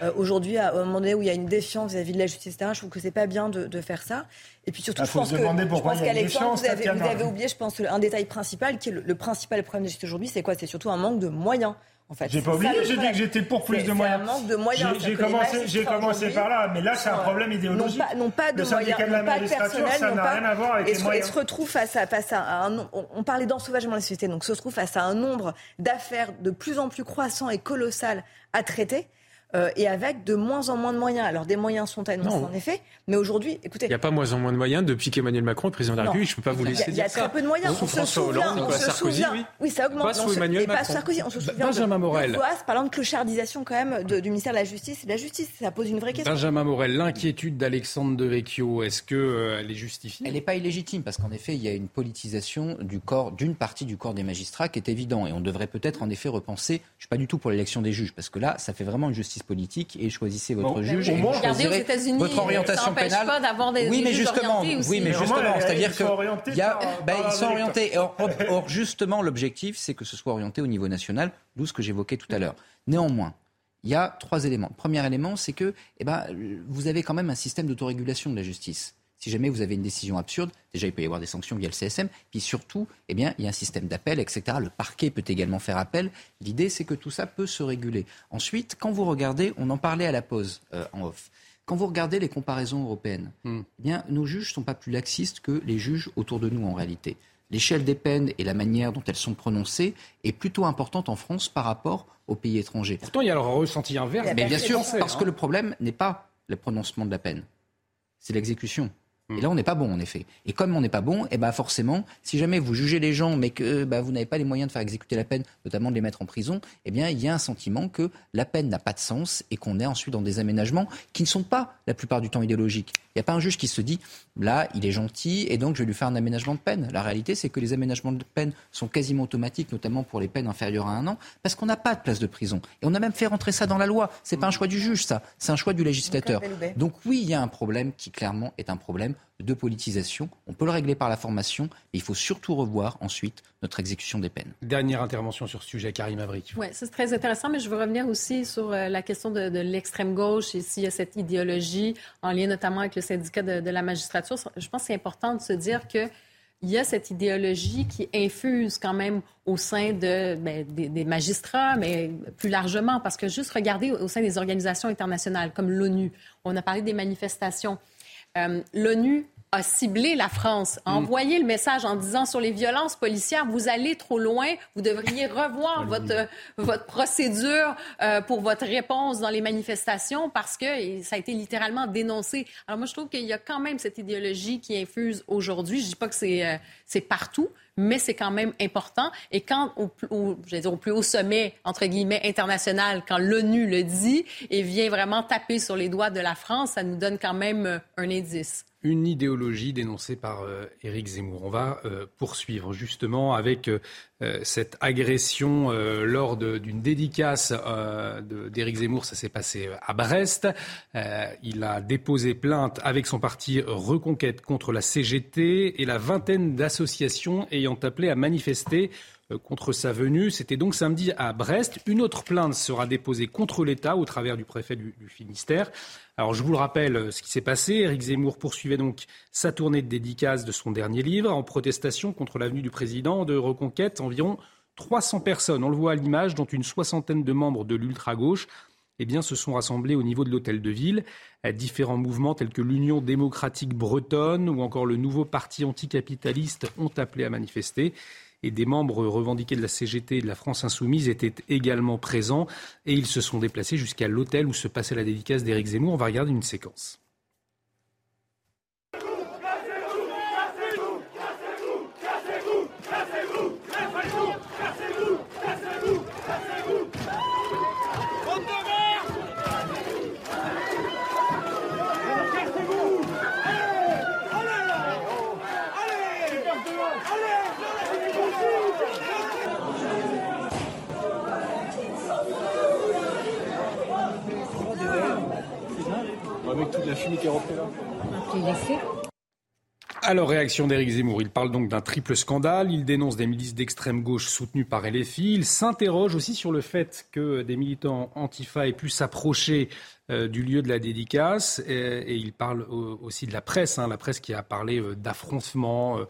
Speaker 4: Euh, aujourd'hui, à un moment donné où il y a une défiance vis-à-vis de la justice, etc., je trouve que c'est pas bien de, de, faire ça. Et puis surtout,
Speaker 5: ah,
Speaker 4: je pense que,
Speaker 5: je
Speaker 4: pense qu'Alexandre, vous, avez, vous avez oublié, je pense, un détail principal, qui est le, le principal problème de la justice aujourd'hui, c'est quoi? C'est surtout un manque de moyens. En fait,
Speaker 5: j'ai pas oublié, j'ai dit que j'étais pour plus de moyens.
Speaker 4: un manque de moyens.
Speaker 5: J'ai commencé, j'ai commencé par là, mais là c'est un problème idéologique.
Speaker 4: Non pas, non pas de
Speaker 5: le
Speaker 4: moyens,
Speaker 5: de la
Speaker 4: non pas de personnel,
Speaker 5: ça n'a rien à voir avec
Speaker 4: et
Speaker 5: les
Speaker 4: se,
Speaker 5: moyens.
Speaker 4: Et se retrouve face à, face à un, on, on parlait d'ensauvagement de la société, donc se retrouve face à un nombre d'affaires de plus en plus croissant et colossal à traiter. Euh, et avec de moins en moins de moyens. Alors des moyens sont annoncés en effet, mais aujourd'hui, écoutez.
Speaker 6: Il n'y a pas moins en moins de moyens depuis qu'Emmanuel Macron est président de la République. Je ne peux pas vous laisser
Speaker 4: dire ça. Il y a très peu de moyens.
Speaker 6: Sous François Hollande, Nicolas Sarkozy, oui.
Speaker 4: Oui, ça augmente.
Speaker 6: Pas sous Emmanuel
Speaker 4: et
Speaker 6: Macron.
Speaker 4: pas Sarkozy. On se souvient
Speaker 1: Benjamin
Speaker 4: de,
Speaker 1: Morel.
Speaker 4: De parlant de clochardisation quand même de, du ministère de la Justice et de la Justice. Ça pose une vraie question.
Speaker 1: Benjamin Morel, l'inquiétude d'Alexandre Devecchio, est-ce qu'elle euh, est justifiée?
Speaker 8: Elle n'est pas illégitime parce qu'en effet, il y a une politisation du corps, d'une partie du corps des magistrats qui est évident. Et on devrait peut-être en effet repenser. Je ne suis pas du tout pour l'élection des juges parce que là, ça fait vraiment une justice politique et choisissez votre
Speaker 7: bon,
Speaker 8: juge et
Speaker 7: vous choisirez votre
Speaker 8: orientation pénale.
Speaker 7: Pas d'avoir des,
Speaker 8: oui,
Speaker 7: des
Speaker 8: mais justement,
Speaker 7: aussi.
Speaker 8: oui, mais justement, c'est-à-dire que
Speaker 5: y a,
Speaker 8: ben, ils sont orientés. Or, <laughs> or justement, l'objectif, c'est que ce soit orienté au niveau national, d'où ce que j'évoquais tout à l'heure. Néanmoins, il y a trois éléments. Le premier élément, c'est que eh ben, vous avez quand même un système d'autorégulation de la justice. Si jamais vous avez une décision absurde, déjà il peut y avoir des sanctions via le CSM, puis surtout, eh bien, il y a un système d'appel, etc. Le parquet peut également faire appel. L'idée, c'est que tout ça peut se réguler. Ensuite, quand vous regardez, on en parlait à la pause euh, en off. Quand vous regardez les comparaisons européennes, mm. eh bien, nos juges ne sont pas plus laxistes que les juges autour de nous en réalité. L'échelle des peines et la manière dont elles sont prononcées est plutôt importante en France par rapport aux pays étrangers.
Speaker 1: Pourtant, il y a le ressenti inverse.
Speaker 8: Mais bien sûr, parce hein. que le problème n'est pas le prononcement de la peine, c'est l'exécution. Et là, on n'est pas bon, en effet. Et comme on n'est pas bon, eh ben forcément, si jamais vous jugez les gens, mais que bah, vous n'avez pas les moyens de faire exécuter la peine, notamment de les mettre en prison, eh bien, il y a un sentiment que la peine n'a pas de sens et qu'on est ensuite dans des aménagements qui ne sont pas, la plupart du temps, idéologiques. Il n'y a pas un juge qui se dit, là, il est gentil et donc je vais lui faire un aménagement de peine. La réalité, c'est que les aménagements de peine sont quasiment automatiques, notamment pour les peines inférieures à un an, parce qu'on n'a pas de place de prison. Et on a même fait rentrer ça dans la loi. C'est pas un choix du juge, ça. C'est un choix du législateur. Donc oui, il y a un problème qui clairement est un problème de politisation. On peut le régler par la formation, mais il faut surtout revoir ensuite notre exécution des peines.
Speaker 1: Dernière intervention sur ce sujet, Karim Avrik.
Speaker 7: Oui, c'est très intéressant, mais je veux revenir aussi sur euh, la question de, l'extrême gauche et s'il y a cette idéologie en lien notamment avec le syndicat de, de la magistrature. Je pense que c'est important de se dire que il y a cette idéologie qui infuse quand même au sein de, ben, des, magistrats, mais plus largement, parce que juste regarder au sein des organisations internationales comme l'ONU, on a parlé des manifestations. Euh, L'ONU a ciblé la France, a mm. envoyé le message en disant sur les violences policières, vous allez trop loin, vous devriez revoir votre, votre procédure euh, pour votre réponse dans les manifestations parce que ça a été littéralement dénoncé. Alors moi, je trouve qu'il y a quand même cette idéologie qui infuse aujourd'hui. Je dis pas que c'est euh, c'est partout, mais c'est quand même important. Et quand, au, au, dire, au plus haut sommet, entre guillemets, international, quand l'ONU le dit et vient vraiment taper sur les doigts de la France, ça nous donne quand même euh, un indice
Speaker 1: une idéologie dénoncée par euh, Éric Zemmour. On va euh, poursuivre justement avec euh, cette agression lors d'une dédicace d'Éric Zemmour. Ça s'est passé à Brest. il a déposé plainte avec son parti Reconquête contre la CGT et la vingtaine d'associations ayant appelé à manifester contre sa venue. C'était donc samedi à Brest. Une autre plainte sera déposée contre l'État au travers du préfet du, Finistère. Alors je vous le rappelle euh, ce qui s'est passé. Éric Zemmour poursuivait donc sa tournée de dédicace de son dernier livre en protestation contre l'avenue du président de Reconquête. Environ 300 personnes, on le voit à l'image, dont une soixantaine de membres de l'ultra-gauche, eh bien, se sont rassemblés au niveau de l'hôtel de ville. Différents mouvements tels que l'Union démocratique bretonne ou encore le nouveau parti anticapitaliste ont appelé à manifester et des membres revendiqués de la CGT et de la France Insoumise étaient également présents et ils se sont déplacés jusqu'à l'hôtel où se passait la dédicace d'Éric Zemmour. On va regarder une séquence. Alors, réaction d'Éric Zemmour. Il parle donc d'un triple scandale. Il dénonce des milices d'extrême gauche soutenues par LFI. Il s'interroge aussi sur le fait que des militants antifa aient pu s'approcher euh, du lieu de la dédicace. Et, il parle aussi de la presse, hein, la presse qui a parlé euh, d'affrontement, euh,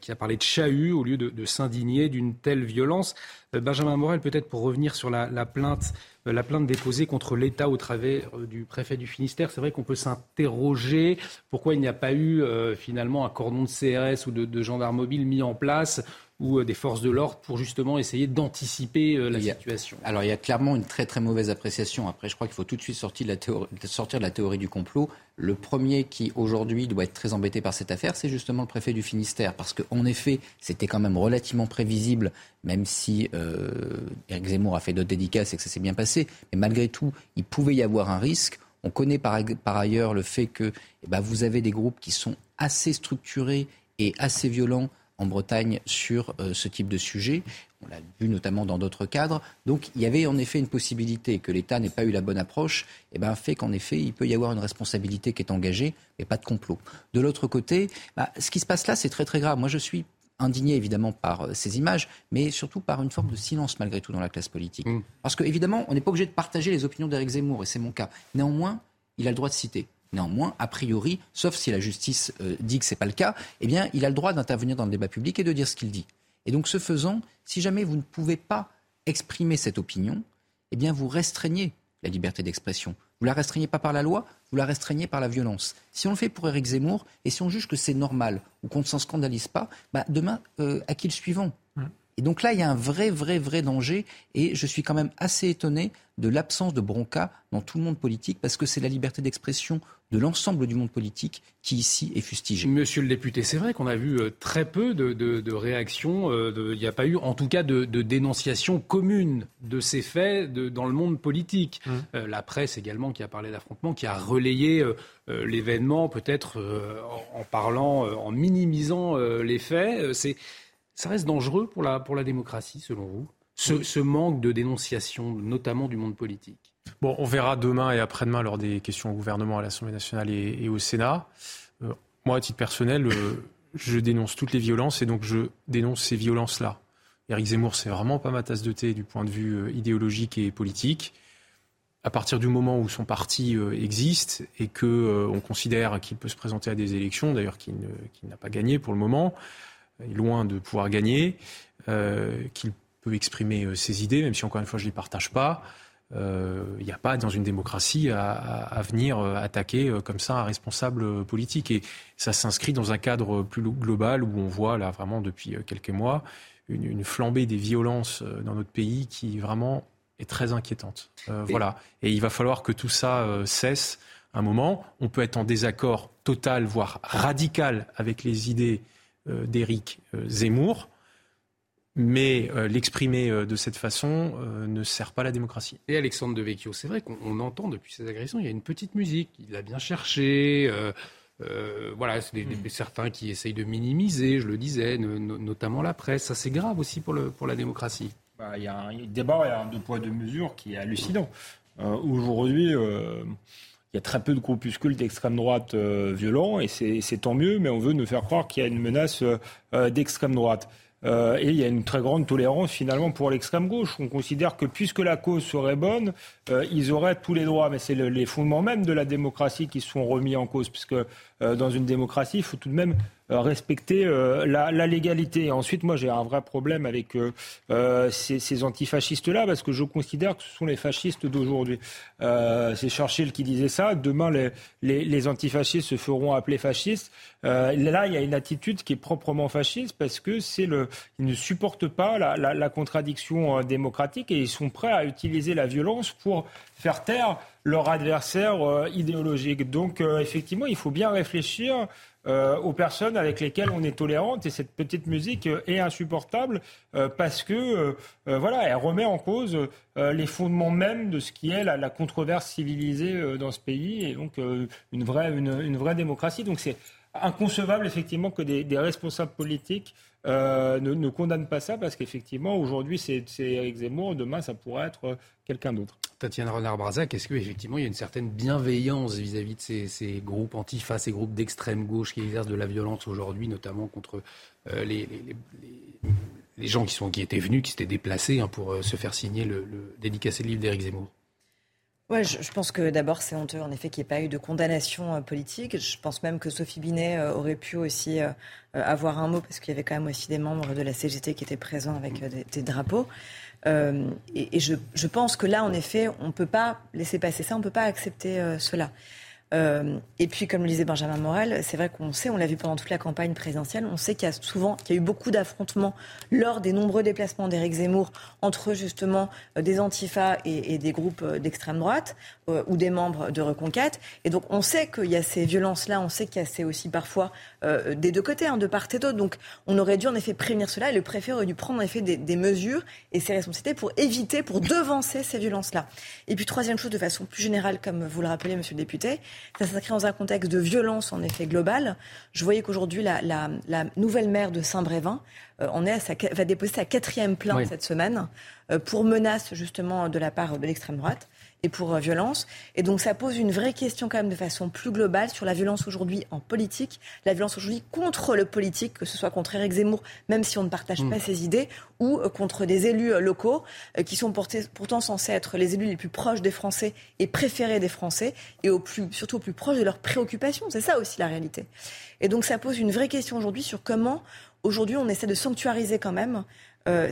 Speaker 1: qui a parlé de chahut au lieu de, s'indigner d'une telle violence. Benjamin Morel, peut-être pour revenir sur la plainte euh, la plainte déposée contre l'État au travers euh, du préfet du Finistère. C'est vrai qu'on peut s'interroger pourquoi il n'y a pas eu euh, finalement un cordon de CRS ou de, de gendarmes mobiles mis en place ou des forces de l'ordre pour justement essayer d'anticiper la situation
Speaker 8: Alors il y a clairement une très très mauvaise appréciation. Après, je crois qu'il faut tout de suite sortir de, la théorie, sortir de la théorie du complot. Le premier qui aujourd'hui doit être très embêté par cette affaire, c'est justement le préfet du Finistère, parce qu'en effet, c'était quand même relativement prévisible, même si euh, Eric Zemmour a fait d'autres dédicaces et que ça s'est bien passé. Mais malgré tout, il pouvait y avoir un risque. On connaît par, ailleurs le fait que eh ben, vous avez des groupes qui sont assez structurés et assez violents en Bretagne sur euh, ce type de sujet. On l'a vu notamment dans d'autres cadres. Donc il y avait en effet une possibilité que l'État n'ait pas eu la bonne approche, et eh ben, fait qu'en effet, il peut y avoir une responsabilité qui est engagée, mais pas de complot. De l'autre côté, bah, ce qui se passe là, c'est très très grave. Moi, je suis indigné évidemment par euh, ces images, mais surtout par une forme de silence malgré tout dans la classe politique. Mm. Parce qu'évidemment, on n'est pas obligé de partager les opinions d'Éric Zemmour, et c'est mon cas. Néanmoins, il a le droit de citer. Néanmoins, a priori, sauf si la justice euh, dit que ce n'est pas le cas, eh bien, il a le droit d'intervenir dans le débat public et de dire ce qu'il dit. Et donc, ce faisant, si jamais vous ne pouvez pas exprimer cette opinion, eh vous restreignez la liberté d'expression. Vous la restreignez pas par la loi, vous la restreignez par la violence. Si on le fait pour Éric Zemmour, et si on juge que c'est normal ou qu'on ne s'en scandalise pas, bah demain, euh, à qui le suivant? Et donc là, il y a un vrai, vrai, vrai danger. Et je suis quand même assez étonné de l'absence de bronca dans tout le monde politique, parce que c'est la liberté d'expression de l'ensemble du monde politique qui ici est fustigée.
Speaker 1: Monsieur le député, c'est vrai qu'on a vu euh, très peu de, réactions. Euh, il n'y a pas eu, en tout cas, de, dénonciation commune de ces faits dans le monde politique. Mmh. Euh, la presse également qui a parlé d'affrontement, qui a relayé l'événement, peut-être en, parlant, en minimisant les faits. c'est ça reste dangereux pour la, pour la démocratie, selon vous? Ce, manque de dénonciation, notamment du monde politique
Speaker 6: Bon, on verra demain et après-demain lors des questions au gouvernement à l'Assemblée nationale et, au Sénat. Euh, Moi, à titre personnel, je dénonce toutes les violences et donc je dénonce ces violences-là. Éric Zemmour, c'est vraiment pas ma tasse de thé du point de vue idéologique et politique à partir du moment où son parti euh, existe et que euh, on considère qu'il peut se présenter à des élections, d'ailleurs qu'il n'a pas gagné pour le moment, loin de pouvoir gagner, euh, qu'il peut exprimer ses idées, même si encore une fois je ne les partage pas. Il n'y a pas dans une démocratie à, venir attaquer comme ça un responsable politique. Et ça s'inscrit dans un cadre plus global où on voit là vraiment depuis quelques mois une, une flambée des violences dans notre pays qui vraiment est très inquiétante. Euh, voilà. Et il va falloir que tout ça euh, cesse un moment. On peut être en désaccord total, voire radical avec les idées euh, d'Éric Zemmour, mais l'exprimer de cette façon ne sert pas la démocratie.
Speaker 1: Et Alexandre Devecchio, c'est vrai qu'on entend depuis ces agressions, il y a une petite musique, il a bien cherché. voilà, c'est mm. certains qui essayent de minimiser, je le disais, notamment la presse. Ça, c'est grave aussi pour, le, pour la démocratie.
Speaker 5: Bah, il y a un débat, il y a un deux poids, deux mesures qui est hallucinant. Euh, aujourd'hui, euh, il y a très peu de groupuscules d'extrême droite euh, violents, et c'est tant mieux, mais on veut nous faire croire qu'il y a une menace d'extrême droite. et il y a une très grande tolérance finalement pour l'extrême gauche. On considère que puisque la cause serait bonne, ils auraient tous les droits. Mais c'est les fondements même de la démocratie qui sont remis en cause, puisque dans une démocratie, il faut tout de même euh, respecter euh, la, légalité. ensuite, moi, j'ai un vrai problème avec euh, ces, antifascistes-là, parce que je considère que ce sont les fascistes d'aujourd'hui. c'est Churchill qui disait ça. Demain, les, antifascistes se feront appeler fascistes. là, il y a une attitude qui est proprement fasciste, parce que c'est le, ils ne supportent pas la, la contradiction démocratique et ils sont prêts à utiliser la violence pour faire taire leur adversaire idéologique. Donc, effectivement, il faut bien réfléchir euh, aux personnes avec lesquelles on est tolérante. Et cette petite musique euh, est insupportable euh, parce que, voilà, elle remet en cause les fondements même de ce qui est la, controverse civilisée dans ce pays et donc une, vraie, une, vraie démocratie. Donc c'est inconcevable effectivement que des, responsables politiques ne, ne, condamnent pas ça parce qu'effectivement aujourd'hui c'est Eric Zemmour, demain ça pourrait être quelqu'un d'autre.
Speaker 1: Tatiana Renard-Brazac, est-ce qu'effectivement il y a une certaine bienveillance vis-à-vis de ces, groupes antifa, ces groupes d'extrême gauche qui exercent de la violence aujourd'hui, notamment contre euh, les, gens qui, sont, qui étaient venus, qui s'étaient déplacés hein, pour euh, se faire signer le, le dédicacé livre d'Éric Zemmour?
Speaker 4: Ouais, je, pense que d'abord c'est honteux en effet qu'il n'y ait pas eu de condamnation euh, politique. Je pense même que Sophie Binet aurait pu aussi avoir un mot parce qu'il y avait quand même aussi des membres de la CGT qui étaient présents avec des drapeaux. Euh, et, je, je, pense que là, en effet, on ne peut pas laisser passer ça, on ne peut pas accepter euh, cela. Euh, et puis, comme le disait Benjamin Morel, c'est vrai qu'on sait, on l'a vu pendant toute la campagne présidentielle, on sait qu'il y a souvent, qu'il y a eu beaucoup d'affrontements lors des nombreux déplacements d'Éric Zemmour entre justement euh, des antifas et, des groupes euh, d'extrême droite ou des membres de Reconquête. Et donc, on sait qu'il y a ces violences-là, on sait qu'il y a ces aussi parfois des deux côtés, hein, de part et d'autre. Donc, on aurait dû en effet prévenir cela et le préfet aurait dû prendre en effet des, des mesures et ses responsabilités pour éviter, pour devancer ces violences-là. Et puis, troisième chose, de façon plus générale, comme vous le rappelez, monsieur le député, ça s'inscrit dans un contexte de violence, en effet, globale. Je voyais qu'aujourd'hui, la, nouvelle maire de Saint-Brévin euh, va déposer sa quatrième plainte cette semaine euh, pour menace, justement, de la part de l'extrême droite et pour euh, violence. Et donc ça pose une vraie question quand même de façon plus globale sur la violence aujourd'hui en politique, la violence aujourd'hui contre le politique, que ce soit contre Éric Zemmour, même si on ne partage mm. pas ses idées, ou euh, contre des élus euh, locaux qui sont pourtant censés être les élus les plus proches des Français et préférés des Français, et au plus, surtout au plus proche de leurs préoccupations. C'est ça aussi la réalité. Et donc ça pose une vraie question aujourd'hui sur comment aujourd'hui on essaie de sanctuariser quand même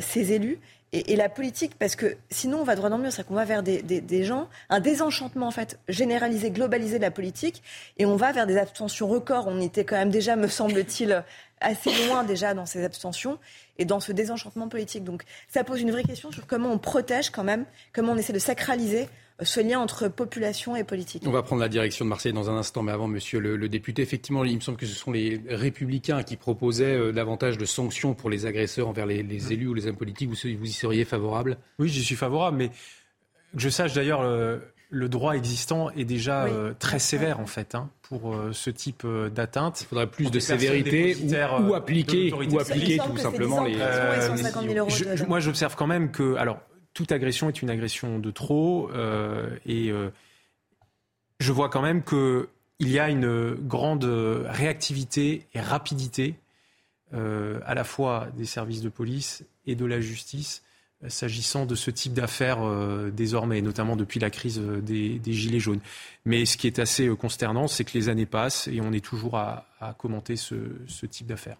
Speaker 4: ces élus et, la politique, parce que sinon on va droit dans le mur, c'est qu'on va vers des, des, gens, un désenchantement en fait généralisé, globalisé de la politique, et on va vers des abstentions records. On était quand même déjà, me semble-t-il, assez loin déjà dans ces abstentions et dans ce désenchantement politique. Donc ça pose une vraie question sur comment on protège quand même, comment on essaie de sacraliser ce lien entre population et politique.
Speaker 1: On va prendre la direction de Marseille dans un instant, mais avant, monsieur le, député, effectivement, il me semble que ce sont les républicains qui proposaient euh, davantage de sanctions pour les agresseurs envers les, élus ou les hommes politiques. Vous, vous y seriez favorable?
Speaker 6: Oui, j'y suis favorable, mais je sache d'ailleurs, le, droit existant est déjà euh, très sévère, en fait, hein, pour euh, ce type d'atteinte.
Speaker 1: Il faudrait plus de sévérité ou, appliquer, ou appliquer tout simplement les.
Speaker 6: moi, j'observe quand même que. Alors, toute agression est une agression de trop. Euh, et euh, je vois quand même que il y a une grande réactivité et rapidité à la fois des services de police et de la justice s'agissant de ce type d'affaires euh, désormais, notamment depuis la crise euh, des, Gilets jaunes. Mais ce qui est assez euh, consternant, c'est que les années passent et on est toujours à, commenter ce, type d'affaires.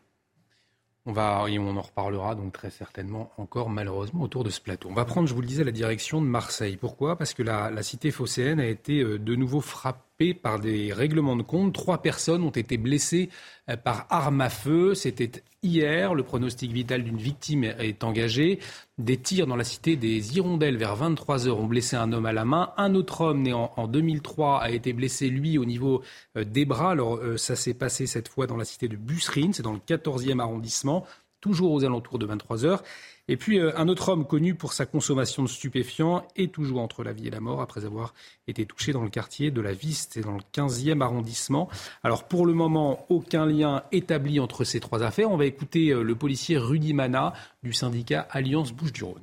Speaker 1: On va, et on en reparlera donc très certainement encore malheureusement autour de ce plateau. On va prendre, je vous le disais, la direction de Marseille. Pourquoi? Parce que la, la cité phocéenne a été de nouveau frappée par des règlements de compte. Trois personnes ont été blessées euh, par arme à feu. C'était hier. Le pronostic vital d'une victime est engagé. Des tirs dans la cité des Hirondelles vers 23 heures ont blessé un homme à la main. Un autre homme né en, 2003 a été blessé, lui, au niveau euh, des bras. Alors, euh, ça s'est passé cette fois dans la cité de Busserine. C'est dans le 14e arrondissement, toujours aux alentours de 23 heures. Et puis euh, un autre homme connu pour sa consommation de stupéfiants est toujours entre la vie et la mort après avoir été touché dans le quartier de la Viste et dans le 15e arrondissement. Alors pour le moment, aucun lien établi entre ces trois affaires. On va écouter euh, le policier Rudy Mana du syndicat Alliance Bouches-du-Rhône.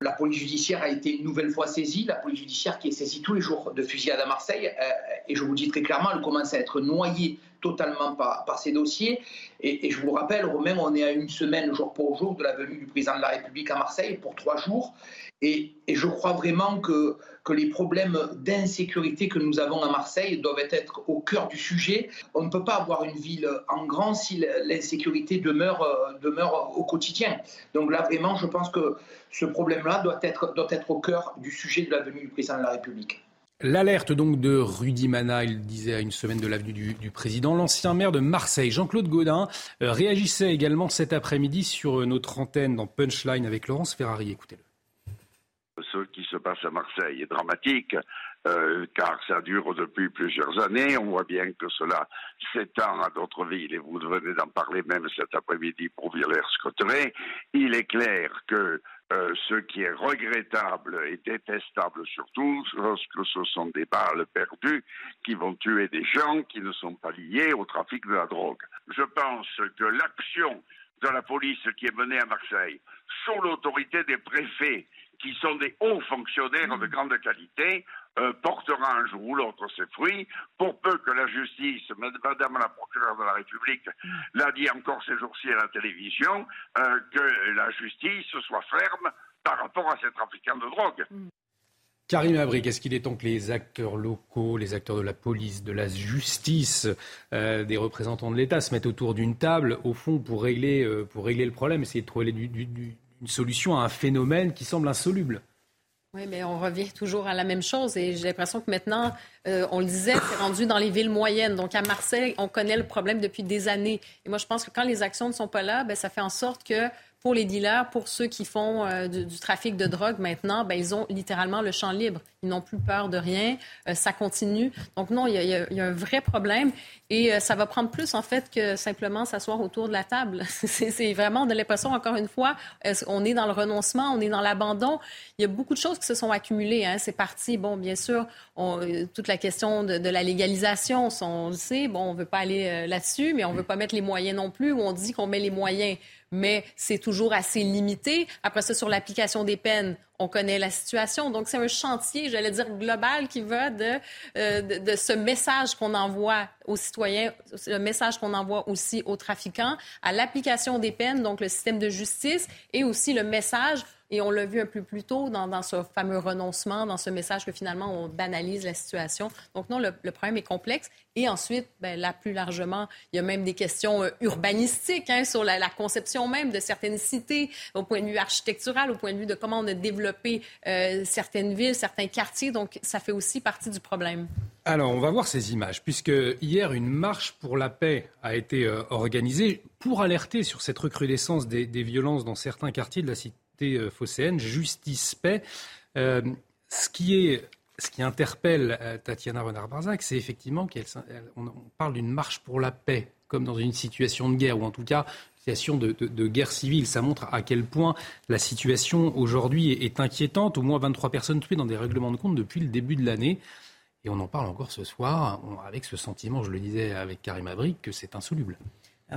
Speaker 15: La police judiciaire a été une nouvelle fois saisie, la police judiciaire qui est saisie tous les jours de fusillade à Marseille. Euh, et je vous dis très clairement, elle commence à être noyée totalement par, ces dossiers. Et, je vous rappelle, Romain, on est à une semaine jour pour jour de la venue du président de la République à Marseille pour trois jours. Et, je crois vraiment que, que les problèmes d'insécurité que nous avons à Marseille doivent être au cœur du sujet. On ne peut pas avoir une ville en grand si l'insécurité demeure, demeure au quotidien. Donc là, vraiment, je pense que ce problème-là doit être, doit être au cœur du sujet de la venue du président de la République.
Speaker 1: L'alerte donc de Rudy Mana, il disait à une semaine de l'avenue du, président, l'ancien maire de Marseille, Jean-Claude Gaudin, euh, réagissait également cet après-midi sur euh, notre antenne dans Punchline avec Laurence Ferrari. Écoutez-le.
Speaker 16: Ce qui se passe à Marseille est dramatique, euh, car ça dure depuis plusieurs années. On voit bien que cela s'étend à d'autres villes, et vous venez d'en parler même cet après-midi pour Villers-Cotterêts. Il est clair que euh, ce qui est regrettable et détestable surtout, lorsque ce sont des balles perdues qui vont tuer des gens qui ne sont pas liés au trafic de la drogue. Je pense que l'action de la police qui est menée à Marseille, sous l'autorité des préfets, qui sont des hauts fonctionnaires de grande qualité, euh, portera un jour ou l'autre ses fruits, pour peu que la justice, Madame la procureure de la République l'a dit encore ces jours-ci à la télévision, euh, que la justice soit ferme par rapport à ces trafiquants de drogue.
Speaker 1: Karim Abrik, est-ce qu'il est temps que les acteurs locaux, les acteurs de la police, de la justice, euh, des représentants de l'État se mettent autour d'une table, au fond, pour régler, pour régler le problème, essayer de trouver une solution à un phénomène qui semble insoluble?
Speaker 7: Oui, mais on revient toujours à la même chose et j'ai l'impression que maintenant, euh, on le disait, c'est rendu dans les villes moyennes. Donc à Marseille, on connaît le problème depuis des années. Et moi, je pense que quand les actions ne sont pas là, ben, ça fait en sorte que pour les dealers, pour ceux qui font euh, du, trafic de drogue maintenant, ben, ils ont littéralement le champ libre. Ils n'ont plus peur de rien. Euh, ça continue. Donc non, il y, a, un vrai problème. Et euh, ça va prendre plus, en fait, que simplement s'asseoir autour de la table. <laughs> C'est vraiment de l'impression, encore une fois, on est dans le renoncement, on est dans l'abandon? Il y a beaucoup de choses qui se sont accumulées. Hein. C'est parti, bon, bien sûr, toute la question de, la légalisation, on le sait, bon, on ne veut pas aller là-dessus, mais on ne veut pas mettre les moyens non plus, où on dit qu'on met les moyens mais c'est toujours assez limité. Après ça, sur l'application des peines, on connaît la situation. Donc, c'est un chantier, j'allais dire, global qui va de, euh, de, ce message qu'on envoie aux citoyens, le message qu'on envoie aussi aux trafiquants, à l'application des peines, donc le système de justice, et aussi le message et on l'a vu un peu plus tôt dans, ce fameux renoncement, dans ce message que finalement on banalise la situation. Donc non, le, problème est complexe. Et ensuite, ben, là plus largement, il y a même des questions euh, urbanistiques hein, sur la, conception même de certaines cités, au point de vue architectural, au point de vue de comment on a développé euh, certaines villes, certains quartiers. Donc ça fait aussi partie du problème.
Speaker 1: Alors, on va voir ces images, puisque hier, une marche pour la paix a été euh, organisée pour alerter sur cette recrudescence des, violences dans certains quartiers de la cité euh, phocéenne, justice, paix. Euh, ce qui est ce qui interpelle euh, Tatiana Renard-Barzac, c'est effectivement qu'on parle d'une marche pour la paix, comme dans une situation de guerre, ou en tout cas situation de, guerre civile. Ça montre à quel point la situation aujourd'hui est, inquiétante. Au moins 23 personnes tuées dans des règlements de compte depuis le début de l'année. Et on en parle encore ce soir, avec ce sentiment, je le disais avec Karim Abrik, que c'est insoluble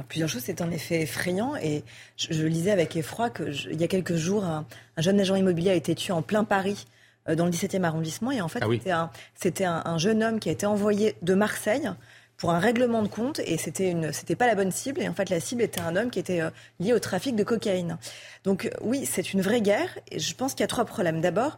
Speaker 4: plusieurs choses, c'est en effet effrayant. Et je, lisais avec effroi qu'il y a quelques jours, un, jeune agent immobilier a été tué en plein Paris dans le 17e arrondissement. Et en fait,
Speaker 1: ah
Speaker 4: c'était un, un, jeune homme qui a été envoyé de Marseille pour un règlement de compte et c'était une c'était pas la bonne cible et en fait la cible était un homme qui était lié au trafic de cocaïne. Donc oui, c'est une vraie guerre et je pense qu'il y a trois problèmes. D'abord,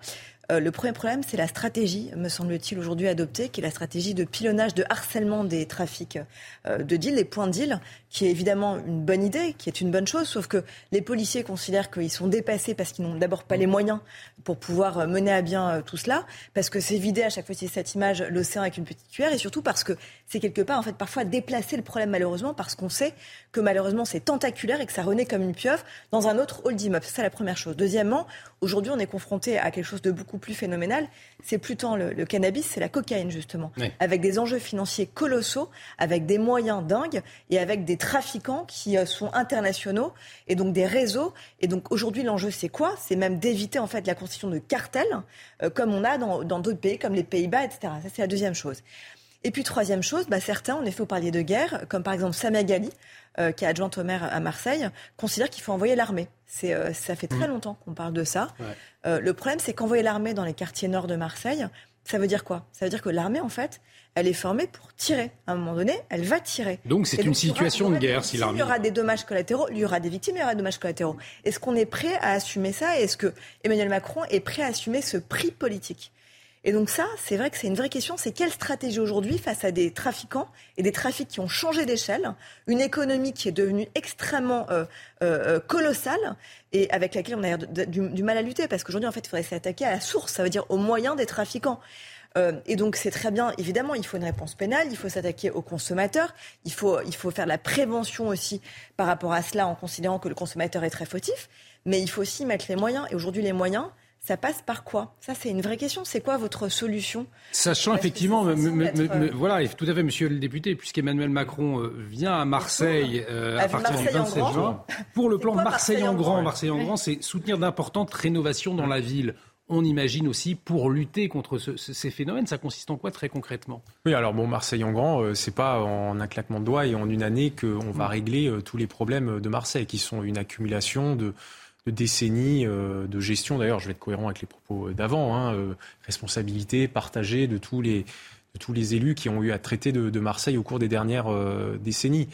Speaker 4: euh, le premier problème, c'est la stratégie, me semble-t-il, aujourd'hui adoptée, qui est la stratégie de pilonnage, de harcèlement des trafics euh, de deal, les points de deal, qui est évidemment une bonne idée, qui est une bonne chose, sauf que les policiers considèrent qu'ils sont dépassés parce qu'ils n'ont d'abord pas les moyens pour pouvoir euh, mener à bien tout cela, parce que c'est vider à chaque fois cette image l'océan avec une petite cuillère, et surtout parce que c'est quelque part, en fait, parfois déplacer le problème malheureusement, parce qu'on sait que malheureusement c'est tentaculaire et que ça renaît comme une pieuvre dans un autre hall d'immeuble. C'est la première chose. Deuxièmement, aujourd'hui on est confronté à quelque chose de beaucoup plus phénoménal, c'est plus tant le, cannabis, c'est la cocaïne justement, avec des enjeux financiers colossaux, avec des moyens dingues et avec des trafiquants qui euh, sont internationaux et donc des réseaux. Et donc aujourd'hui l'enjeu c'est quoi? C'est même d'éviter en fait la constitution de cartels euh, comme on a dans d'autres pays comme les Pays-Bas, etc. Ça c'est la deuxième chose. Et puis troisième chose, bah, certains, en effet, vous parliez de guerre, comme par exemple Samia Gali, euh, qui est adjointe au maire à Marseille, considère qu'il faut envoyer l'armée. C'est, euh, ça fait très mmh. longtemps qu'on parle de ça. Euh, le problème, c'est qu'envoyer l'armée dans les quartiers nord de Marseille, ça veut dire quoi? Ça veut dire que l'armée, en fait, elle est formée pour tirer. À un moment donné, elle va tirer.
Speaker 1: Donc c'est une situation de guerre si l'armée.
Speaker 4: Il y aura des dommages collatéraux, il y aura des victimes, il y aura des dommages collatéraux. Est-ce qu'on est prêt à assumer ça? Est-ce que Emmanuel Macron est prêt à assumer ce prix politique? Et donc ça, c'est vrai que c'est une vraie question, c'est quelle stratégie aujourd'hui face à des trafiquants et des trafics qui ont changé d'échelle, une économie qui est devenue extrêmement euh, euh, euh, colossale et avec laquelle on a du, mal à lutter, parce qu'aujourd'hui, en fait, il faudrait s'attaquer à la source, ça veut dire aux moyens des trafiquants. et donc c'est très bien, évidemment, il faut une réponse pénale, il faut s'attaquer aux consommateurs, il faut, il faut faire la prévention aussi par rapport à cela en considérant que le consommateur est très fautif, mais il faut aussi mettre les moyens. Et aujourd'hui, les moyens, ça passe par quoi? Ça, c'est une vraie question. C'est quoi votre solution?
Speaker 1: Sachant effectivement, voilà, tout à fait, monsieur le député, puisqu'Emmanuel Macron euh, vient à Marseille euh, à partir du 27 juin, pour le plan Marseille en grand, Marseille en grand, c'est soutenir d'importantes rénovations dans la ville on imagine aussi pour lutter contre ces phénomènes. Ça consiste en quoi très concrètement?
Speaker 6: Oui, alors bon, Marseille en grand, euh, c'est pas en un claquement de doigts et en une année qu'on va mm. régler tous les problèmes de Marseille, qui sont une accumulation de de décennies euh, de gestion. D'ailleurs, je vais être cohérent avec les propos d'avant. Hein, euh, responsabilité partagée de tous les de tous les élus qui ont eu à traiter de, Marseille au cours des dernières euh, décennies.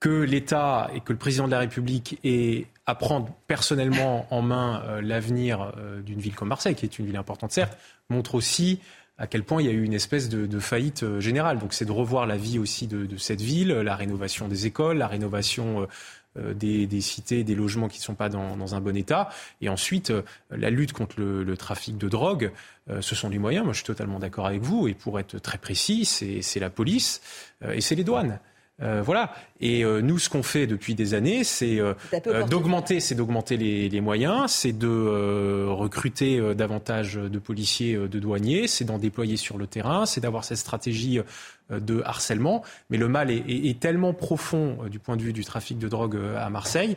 Speaker 6: Que l'État et que le président de la République aient à prendre personnellement en main l'avenir d'une ville comme Marseille, qui est une ville importante certes, montre aussi à quel point il y a eu une espèce de, faillite générale. Donc c'est de revoir la vie aussi de, cette ville, la rénovation des écoles, la rénovation euh, des, cités, des logements qui ne sont pas dans, un bon état. Et ensuite, euh, la lutte contre le, trafic de drogue, euh, ce sont les moyens. Moi, je suis totalement d'accord avec vous. Et pour être très précis, c'est la police et c'est les douanes. Voilà. Et nous, ce qu'on fait depuis des années, c'est d'augmenter, c'est d'augmenter les, moyens, c'est de recruter davantage de policiers, de douaniers, c'est d'en déployer sur le terrain, c'est d'avoir cette stratégie euh, de harcèlement. Mais le mal est, tellement profond euh, du point de vue du trafic de drogue euh, à Marseille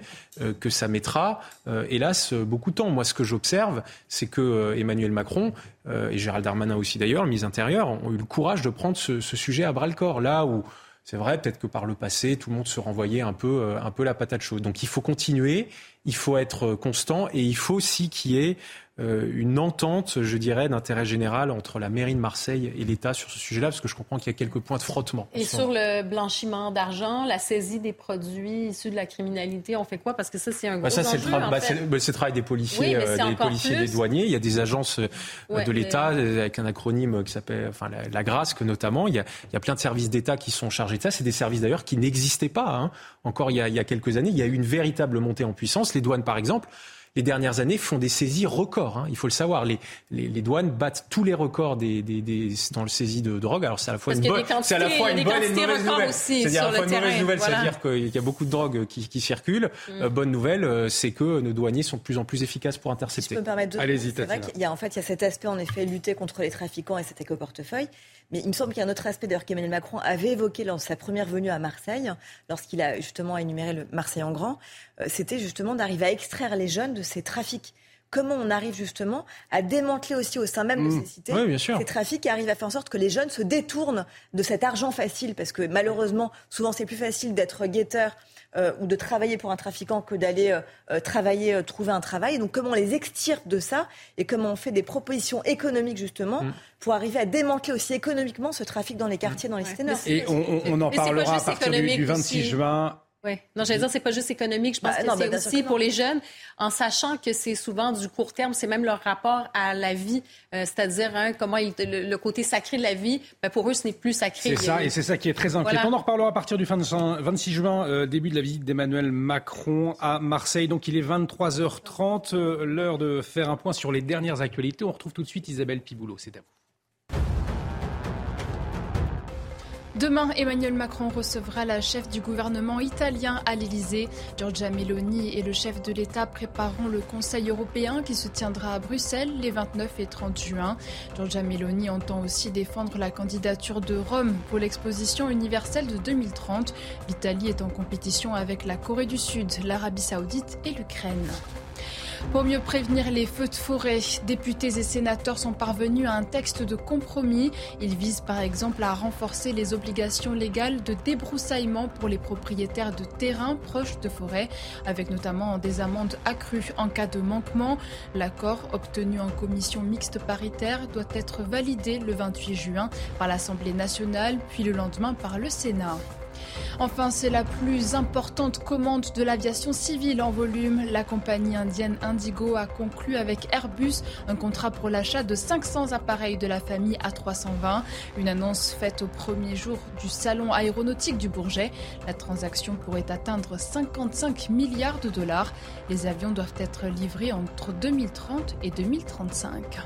Speaker 6: que ça mettra, hélas, beaucoup de temps. Moi, ce que j'observe, c'est que Emmanuel Macron et Gérald Darmanin aussi d'ailleurs, le ministre intérieur, ont eu le courage de prendre ce, sujet à bras le corps. Là où c'est vrai, peut-être que par le passé, tout le monde se renvoyait un peu, un peu la patate chaude. Donc il faut continuer, il faut être constant et il faut aussi qu'il y ait euh, une entente, je dirais, d'intérêt général entre la mairie de Marseille et l'État sur ce sujet-là, parce que je comprends qu'il y a quelques points de frottement.
Speaker 7: Et sur le blanchiment d'argent, la saisie des produits issus de la criminalité, on fait quoi? Parce que ça, c'est un gros bah ça, c'est le, bah,
Speaker 6: le, travail des policiers, euh, des policiers, des douaniers. Il y a des agences euh, de l'État avec un acronyme qui s'appelle, enfin, la, la GRASC notamment. Il y, a, il y a plein de services d'État qui sont chargés de ça. C'est des services d'ailleurs qui n'existaient pas hein. encore il y, a, il y a quelques années. Il y a eu une véritable montée en puissance. Les douanes, par exemple les dernières années font des saisies records. Hein, il faut le savoir. Les, les, douanes battent tous les records des, des, des, dans le saisie de drogue. Alors c'est à la fois une bonne, c'est à la fois une bonne et une mauvaise nouvelle. C'est-à-dire à la fois une mauvaise nouvelle, c'est-à-dire qu'il y a beaucoup de drogue qui, qui circulent. Mm. Euh, bonne nouvelle, euh, c'est que nos douaniers sont de plus en plus efficaces pour intercepter.
Speaker 4: je peux me permettre de... Allez-y, C'est vrai qu'il y a en fait il y a cet aspect en effet lutter contre les trafiquants et cet éco-portefeuille. Mais il me semble qu'il y a un autre aspect d'ailleurs qu'Emmanuel Macron avait évoqué lors de sa première venue à Marseille, lorsqu'il a justement énuméré le Marseille en grand, c'était justement d'arriver à extraire les jeunes de ces trafics comment on arrive justement à démanteler aussi au sein même de
Speaker 1: Mmh.
Speaker 4: ces cités
Speaker 1: Oui, bien sûr.
Speaker 4: ces trafics qui arrivent à faire en sorte que les jeunes se détournent de cet argent facile, parce que malheureusement, souvent c'est plus facile d'être guetteur euh, ou de travailler pour un trafiquant que d'aller euh, euh, travailler, euh, trouver un travail. Donc comment on les extirpe de ça et comment on fait des propositions économiques justement
Speaker 1: Mmh.
Speaker 4: pour arriver à démanteler aussi économiquement ce trafic dans les quartiers, dans les cités nord?
Speaker 1: Et on, on- on en parlera à partir du,
Speaker 7: économique
Speaker 1: du 26
Speaker 7: aussi?
Speaker 1: juin.
Speaker 7: Oui. Non, j'allais dire, c'est pas juste économique. Je pense
Speaker 4: Bah,
Speaker 7: que c'est
Speaker 4: sûr
Speaker 7: aussi pour les jeunes, en sachant que c'est souvent du court terme, c'est même leur rapport à la vie, euh, c'est-à-dire hein, comment ils- le, le côté sacré de la vie, ben, pour eux, ce n'est plus sacré.
Speaker 1: C'est ça, et c'est ça qui est très inquiétant.
Speaker 7: Voilà.
Speaker 1: On en reparlera à partir du fin de 26 juin, euh, début de la visite d'Emmanuel Macron à Marseille. Donc il est 23h30, euh, l'heure de faire un point sur les dernières actualités. On retrouve tout de suite Isabelle Piboulot, c'est à vous.
Speaker 3: Demain, Emmanuel Macron recevra la chef du gouvernement italien à l'Elysée. Giorgia Meloni et le chef de l'État prépareront le Conseil européen qui se tiendra à Bruxelles les 29 et 30 juin. Giorgia Meloni entend aussi défendre la candidature de Rome pour l'exposition universelle de 2030. L'Italie est en compétition avec la Corée du Sud, l'Arabie saoudite et l'Ukraine. Pour mieux prévenir les feux de forêt, députés et sénateurs sont parvenus à un texte de compromis. Il vise par exemple à renforcer les obligations légales de débroussaillement pour les propriétaires de terrains proches de forêts, avec notamment des amendes accrues en cas de manquement. L'accord obtenu en commission mixte paritaire doit être validé le 28 juin par l'Assemblée nationale, puis le lendemain par le Sénat. Enfin, c'est la plus importante commande de l'aviation civile en volume. La compagnie indienne Indigo a conclu avec Airbus un contrat pour l'achat de 500 appareils de la famille A320. Une annonce faite au premier jour du salon aéronautique du Bourget. La transaction pourrait atteindre 55 milliards de dollars. Les avions doivent être livrés entre 2030 et 2035.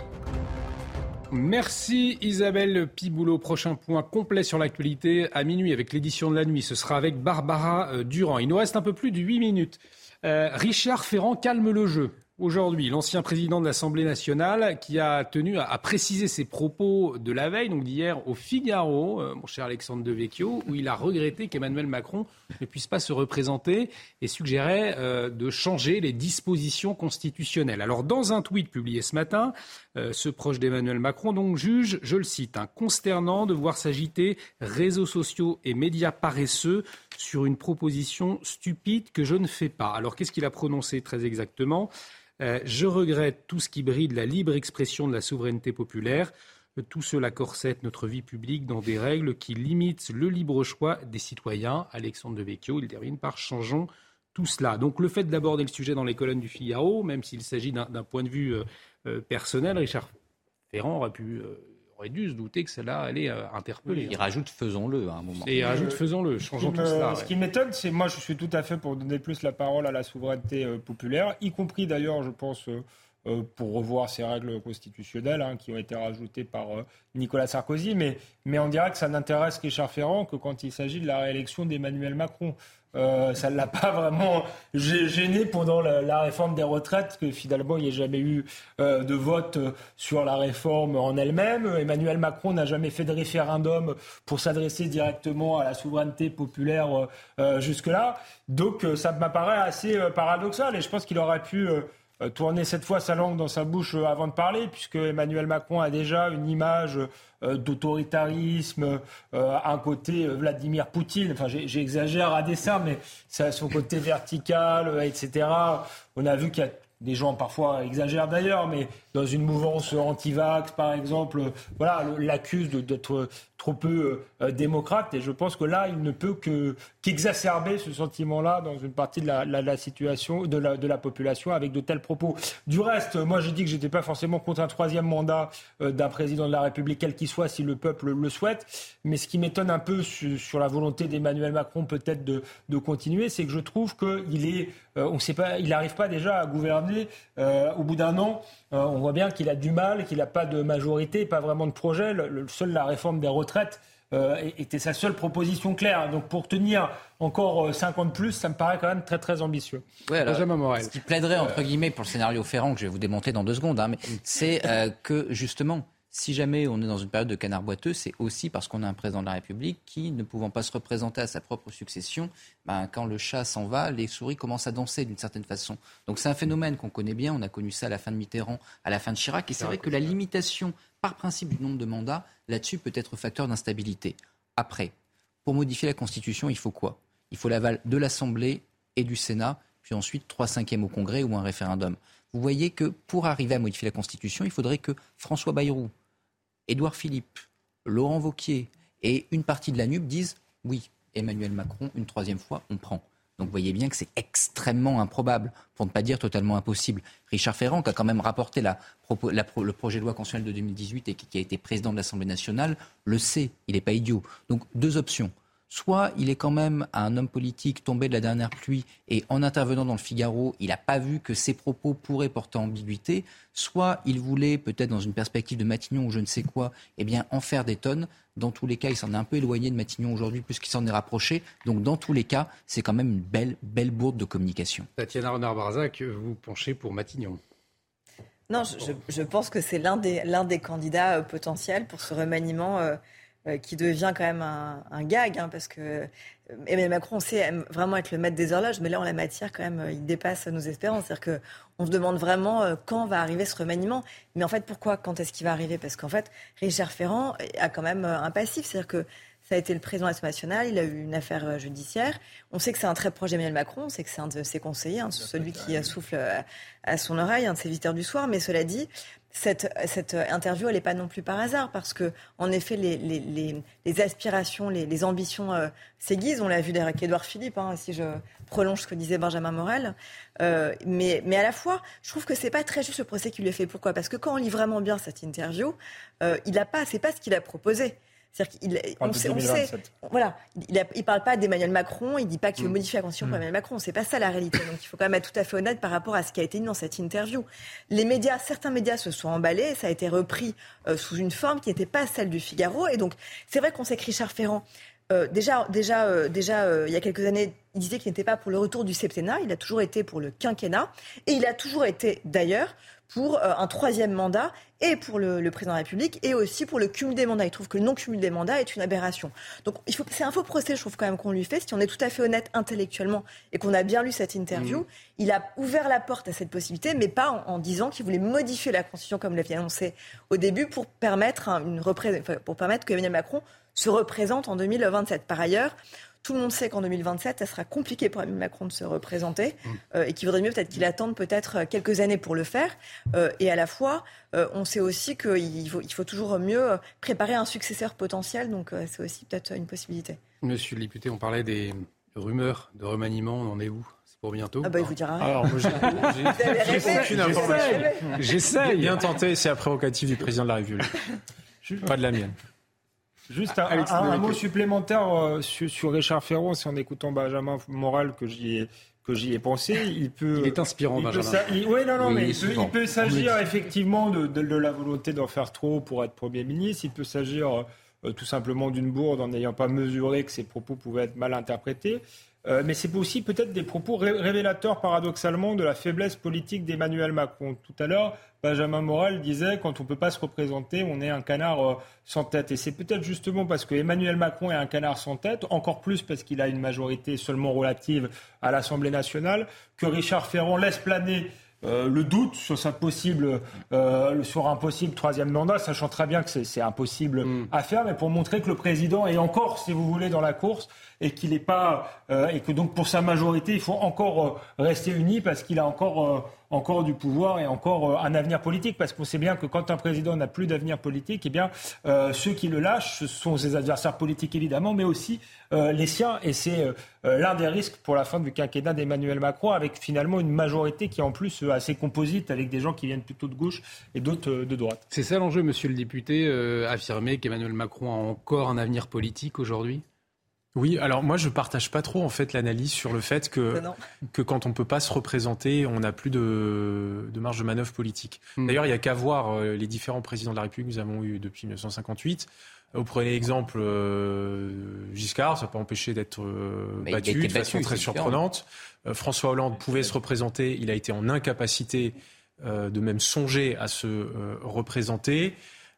Speaker 1: Merci Isabelle Piboulot. Prochain point complet sur l'actualité à minuit avec l'édition de la nuit. Ce sera avec Barbara euh, Durand. Il nous reste un peu plus de 8 minutes. Euh, Richard Ferrand calme le jeu. Aujourd'hui, l'ancien président de l'Assemblée nationale qui a tenu à, préciser ses propos de la veille, donc d'hier au Figaro, euh, mon cher Alexandre Devecchio, où il a regretté qu'Emmanuel Macron ne puisse pas se représenter et suggérait euh, de changer les dispositions constitutionnelles. Alors, dans un tweet publié ce matin, euh, ce proche d'Emmanuel Macron juge, je le cite, un consternant de voir s'agiter réseaux sociaux et médias paresseux sur une proposition stupide que je ne fais pas. Alors, qu'est-ce qu'il a prononcé très exactement? Euh, je regrette tout ce qui bride la libre expression de la souveraineté populaire. Tout cela corsette notre vie publique dans des règles qui limitent le libre choix des citoyens. Alexandre Devecchio, il termine par changeons tout cela. Donc le fait d'aborder le sujet dans les colonnes du Figaro, même s'il s'agit d'un point de vue euh, euh, personnel, Richard Ferrand aurait, pu, euh, aurait dû se douter que cela allait interpeller.
Speaker 8: Il rajoute faisons-le à un moment.
Speaker 1: Et il rajoute faisons-le, changeons
Speaker 5: Ce qui
Speaker 1: tout cela.
Speaker 5: Ce
Speaker 1: ouais.
Speaker 5: qui m'étonne, c'est moi, je suis tout à fait pour donner plus la parole à la souveraineté euh, populaire, y compris d'ailleurs, je pense, euh, pour revoir ces règles constitutionnelles hein, qui ont été rajoutées par euh, Nicolas Sarkozy. Mais, mais on dirait que ça n'intéresse Richard Ferrand que quand il s'agit de la réélection d'Emmanuel Macron. Euh, ça ne l'a pas vraiment gê- gêné pendant la, réforme des retraites, que finalement il n'y a jamais eu euh, de vote euh, sur la réforme en elle-même. Emmanuel Macron n'a jamais fait de référendum pour s'adresser directement à la souveraineté populaire euh, euh, jusque-là. Donc euh, ça m'apparaît assez euh, paradoxal et je pense qu'il aurait pu euh, euh, tourner cette fois sa langue dans sa bouche euh, avant de parler, puisque Emmanuel Macron a déjà une image euh, d'autoritarisme, euh, un côté euh, Vladimir Poutine. Enfin, j'exagère à dessein, mais a son côté vertical, euh, etc. On a vu qu'il y a des gens parfois exagèrent d'ailleurs, mais dans une mouvance anti-vax, par exemple, voilà, l'accuse d'être trop peu euh, démocrate. Et je pense que là, il ne peut que qu'exacerber ce sentiment-là dans une partie de la, situation de la, population avec de tels propos. Du reste, moi, j'ai dit que j'étais pas forcément contre un troisième mandat euh, d'un président de la République, quel qu'il soit, si le peuple le souhaite. Mais ce qui m'étonne un peu su- sur, la volonté d'Emmanuel Macron peut-être de, de continuer, c'est que je trouve qu'il est, euh, on sait pas, il n'arrive pas déjà à gouverner euh, au bout d'un an. Euh, on voit bien qu'il a du mal, qu'il n'a pas de majorité, pas vraiment de projet. Le, le- seule la réforme des retraites euh, était sa seule proposition claire. Donc pour tenir encore euh, 50 plus, ça me paraît quand même très très ambitieux.
Speaker 8: Ouais, alors,
Speaker 1: Benjamin Morel.
Speaker 8: Ce qui plaiderait, entre guillemets, pour le scénario Ferrand, que je vais vous démonter dans deux secondes, hein, c'est euh, que, justement, si jamais on est dans une période de canard boiteux, c'est aussi parce qu'on a un président de la République qui, ne pouvant pas se représenter à sa propre succession, ben, quand le chat s'en va, les souris commencent à danser d'une certaine façon. Donc c'est un phénomène qu'on connaît bien. On a connu ça à la fin de Mitterrand, à la fin de Chirac. Et c'est vrai que la limitation, par principe, du nombre de mandats, là-dessus peut être facteur d'instabilité. Après, pour modifier la Constitution, il faut quoi? Il faut l'aval de l'Assemblée et du Sénat, puis ensuite 3 cinquièmes au Congrès ou un référendum. Vous voyez que pour arriver à modifier la Constitution, il faudrait que François Bayrou, Édouard Philippe, Laurent Vauquier et une partie de la NUP disent oui, Emmanuel Macron, une troisième fois, on prend. Donc vous voyez bien que c'est extrêmement improbable, pour ne pas dire totalement impossible. Richard Ferrand, qui a quand même rapporté le projet de loi constitutionnelle de 2018 et qui a été président de l'Assemblée nationale, le sait, il n'est pas idiot. Donc deux options soit il est quand même un homme politique tombé de la dernière pluie et en intervenant dans le Figaro, il n'a pas vu que ses propos pourraient porter ambiguïté, soit il voulait, peut-être dans une perspective de Matignon ou je ne sais quoi, eh bien en faire des tonnes. Dans tous les cas, il s'en est un peu éloigné de Matignon aujourd'hui puisqu'il s'en est rapproché. Donc dans tous les cas, c'est quand même une belle, belle bourde de communication.
Speaker 1: Tatiana Renard-Barzac, vous penchez pour Matignon.
Speaker 4: Non, je, pense que c'est l'un des, l'un des candidats euh, potentiels pour ce remaniement. Euh, euh, qui devient quand même un, gag, hein, parce que euh, Emmanuel Macron sait vraiment être le maître des horloges, mais là, en la matière, quand même, il dépasse nos espérances. C'est-à-dire qu'on se demande vraiment euh, quand va arriver ce remaniement. Mais en fait, pourquoi Quand est-ce qu'il va arriver? Parce qu'en fait, Richard Ferrand a quand même un passif. C'est-à-dire que ça a été le président de l'Assemblée nationale, il a eu une affaire judiciaire. On sait que c'est un très proche d'Emmanuel Macron, on sait que c'est un de ses conseillers, hein, celui qui souffle à son oreille, un de ses visiteurs du soir. Mais cela dit, cette, cette interview, elle n'est pas non plus par hasard, parce que, en effet, les, les, les, aspirations, les, ambitions euh, s'aiguisent. On l'a vu avec Édouard Philippe, hein, si je prolonge ce que disait Benjamin Morel. Euh, mais, mais à la fois, je trouve que c'est pas très juste le procès qu'il lui a fait. Pourquoi? Parce que quand on lit vraiment bien cette interview, euh, il a pas, c'est pas ce qu'il a proposé. C'est-à-dire qu'il, on, sait, voilà, il ne parle pas d'Emmanuel Macron, il ne dit pas qu'il veut mm. modifier la constitution pour mm. Emmanuel Macron. C'est pas ça la réalité. Donc il faut quand même être tout à fait honnête par rapport à ce qui a été dit dans cette interview. Les médias, certains médias se sont emballés, ça a été repris euh, sous une forme qui n'était pas celle du Figaro. Et donc c'est vrai qu'on sait que Richard Ferrand, euh, déjà, déjà, euh, déjà il y a quelques années, il disait qu'il n'était pas pour le retour du septennat, il a toujours été pour le quinquennat, et il a toujours été d'ailleurs pour euh, un troisième mandat et pour le, président de la République et aussi pour le cumul des mandats. Il trouve que le non-cumul des mandats est une aberration. Donc c'est un faux procès, je trouve quand même qu'on lui fait. Si on est tout à fait honnête intellectuellement et qu'on a bien lu cette interview, mmh. il a ouvert la porte à cette possibilité, mais pas en, disant qu'il voulait modifier la Constitution comme l'avait annoncé au début pour permettre, une pour permettre que Emmanuel Macron se représente en 2027. Par ailleurs, tout le monde sait qu'en 2027, ça sera compliqué pour Emmanuel Macron de se représenter mm. euh, et qu'il vaudrait mieux peut-être qu'il attende peut-être euh, quelques années pour le faire. Euh, et à la fois, on sait aussi qu'il faut, il faut toujours mieux préparer un successeur potentiel. Donc c'est aussi peut-être une possibilité.
Speaker 1: Monsieur le député, on parlait des rumeurs de remaniement. On en est où? C'est pour bientôt
Speaker 4: Ah bah il vous dira rien.
Speaker 6: Alors, j'ai <laughs> aucune information. J'essaye. Bien tenté, c'est la prérogative du président de la République. <laughs> Pas de la mienne.
Speaker 5: Juste un, mot supplémentaire euh, sur, Richard Ferrand, c'est en écoutant Benjamin Moral que j'y ai que j'y ai pensé. Il peut.
Speaker 1: Il est inspirant, Benjamin.
Speaker 5: oui, non, non, mais il peut, s'agir effectivement de, la volonté d'en faire trop pour être Premier ministre. Il peut s'agir euh, tout simplement d'une bourde en n'ayant pas mesuré que ses propos pouvaient être mal interprétés. Euh, mais c'est aussi peut-être des propos révélateurs paradoxalement de la faiblesse politique d'Emmanuel Macron. Tout à l'heure, Benjamin Moral disait quand on peut pas se représenter, on est un canard euh, sans tête. Et c'est peut-être justement parce que Emmanuel Macron est un canard sans tête, encore plus parce qu'il a une majorité seulement relative à l'Assemblée nationale, que Richard Ferrand laisse planer euh, le doute sur, sa possible, euh, sur un possible troisième mandat, sachant très bien que c'est impossible mm. à faire, mais pour montrer que le président est encore, si vous voulez, dans la course et qu'il n'est pas euh, et que donc pour sa majorité, il faut encore rester uni parce qu'il a encore encore du pouvoir et encore un avenir politique. Parce qu'on sait bien que quand un président n'a plus d'avenir politique, eh bien ceux qui le lâchent, ce sont ses adversaires politiques évidemment, mais aussi les siens. Et c'est l'un des risques pour la fin du quinquennat d'Emmanuel Macron, avec finalement une majorité qui est en plus assez composite, avec des gens qui viennent plutôt de gauche et d'autres de droite.
Speaker 1: C'est ça l'enjeu, monsieur le député, affirmer qu'Emmanuel Macron a encore un avenir politique aujourd'hui?
Speaker 6: Oui, alors moi je partage pas trop en fait l'analyse sur le fait que, que quand on peut pas se représenter, on n'a plus de, de, marge de manœuvre politique. Hmm. D'ailleurs, il y a qu'à voir euh, les différents présidents de la République que nous avons eu depuis 1958. Vous prenez l'exemple euh, Giscard, ça n'a pas empêché d'être euh, battu de façon très surprenante. François Hollande pouvait se représenter, il a été en incapacité de même songer à se représenter.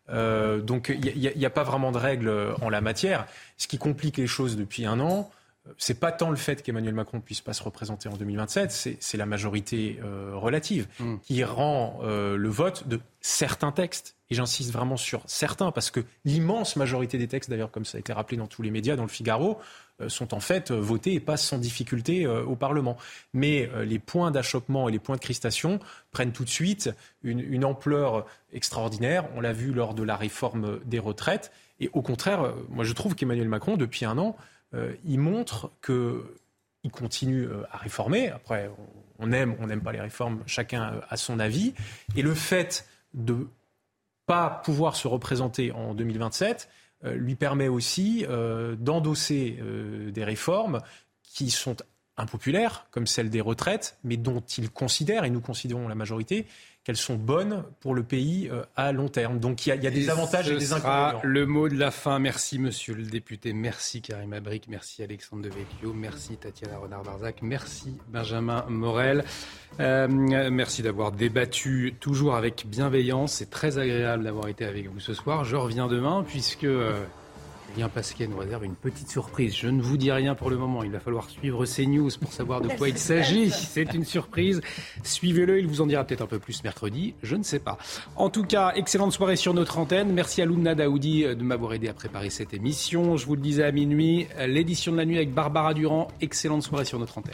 Speaker 6: Donc il n'y a, a, pas vraiment de règles en la matière. Ce qui complique les choses depuis un an, c'est pas tant le fait qu'Emmanuel Macron puisse pas se représenter en 2027, c'est la majorité euh, relative mm. qui rend euh, le vote de certains textes. Et j'insiste vraiment sur certains, parce que l'immense majorité des textes, d'ailleurs, comme ça a été rappelé dans tous les médias, dans le Figaro, euh, sont en fait votés et passent sans difficulté au Parlement. Mais les points d'achoppement et les points de crispation prennent tout de suite une, ampleur extraordinaire. On l'a vu lors de la réforme des retraites. Et au contraire, moi je trouve qu'Emmanuel Macron, depuis un an, euh, il montre qu'il continue euh, à réformer. Après, on aime, on n'aime pas les réformes, chacun a son avis. Et le fait de pas pouvoir se représenter en 2027 euh, lui permet aussi d'endosser des réformes qui sont impopulaires, comme celle des retraites, mais dont il considère, et nous considérons la majorité, qu'elles sont bonnes pour le pays euh, à long terme. Donc il y a, des avantages et des inconvénients.
Speaker 1: Le mot de la fin. Merci Monsieur le député. Merci Karim Abric. Merci Alexandre Devecchio. Merci Tatiana Renard-Barzac. Merci Benjamin Morel. Euh, merci d'avoir débattu toujours avec bienveillance. C'est très agréable d'avoir été avec vous ce soir. Je reviens demain puisque... Euh, Julien Pasquet nous réserve une petite surprise. Je ne vous dis rien pour le moment. Il va falloir suivre CNews pour savoir de quoi il s'agit. <laughs> C'est une surprise. Suivez-le. Il vous en dira peut-être un peu plus mercredi. Je ne sais pas. En tout cas, excellente soirée sur notre antenne. Merci à Lumna Daoudi de m'avoir aidé à préparer cette émission. Je vous le disais à minuit, l'édition de la nuit avec Barbara Durand. Excellente soirée sur notre antenne.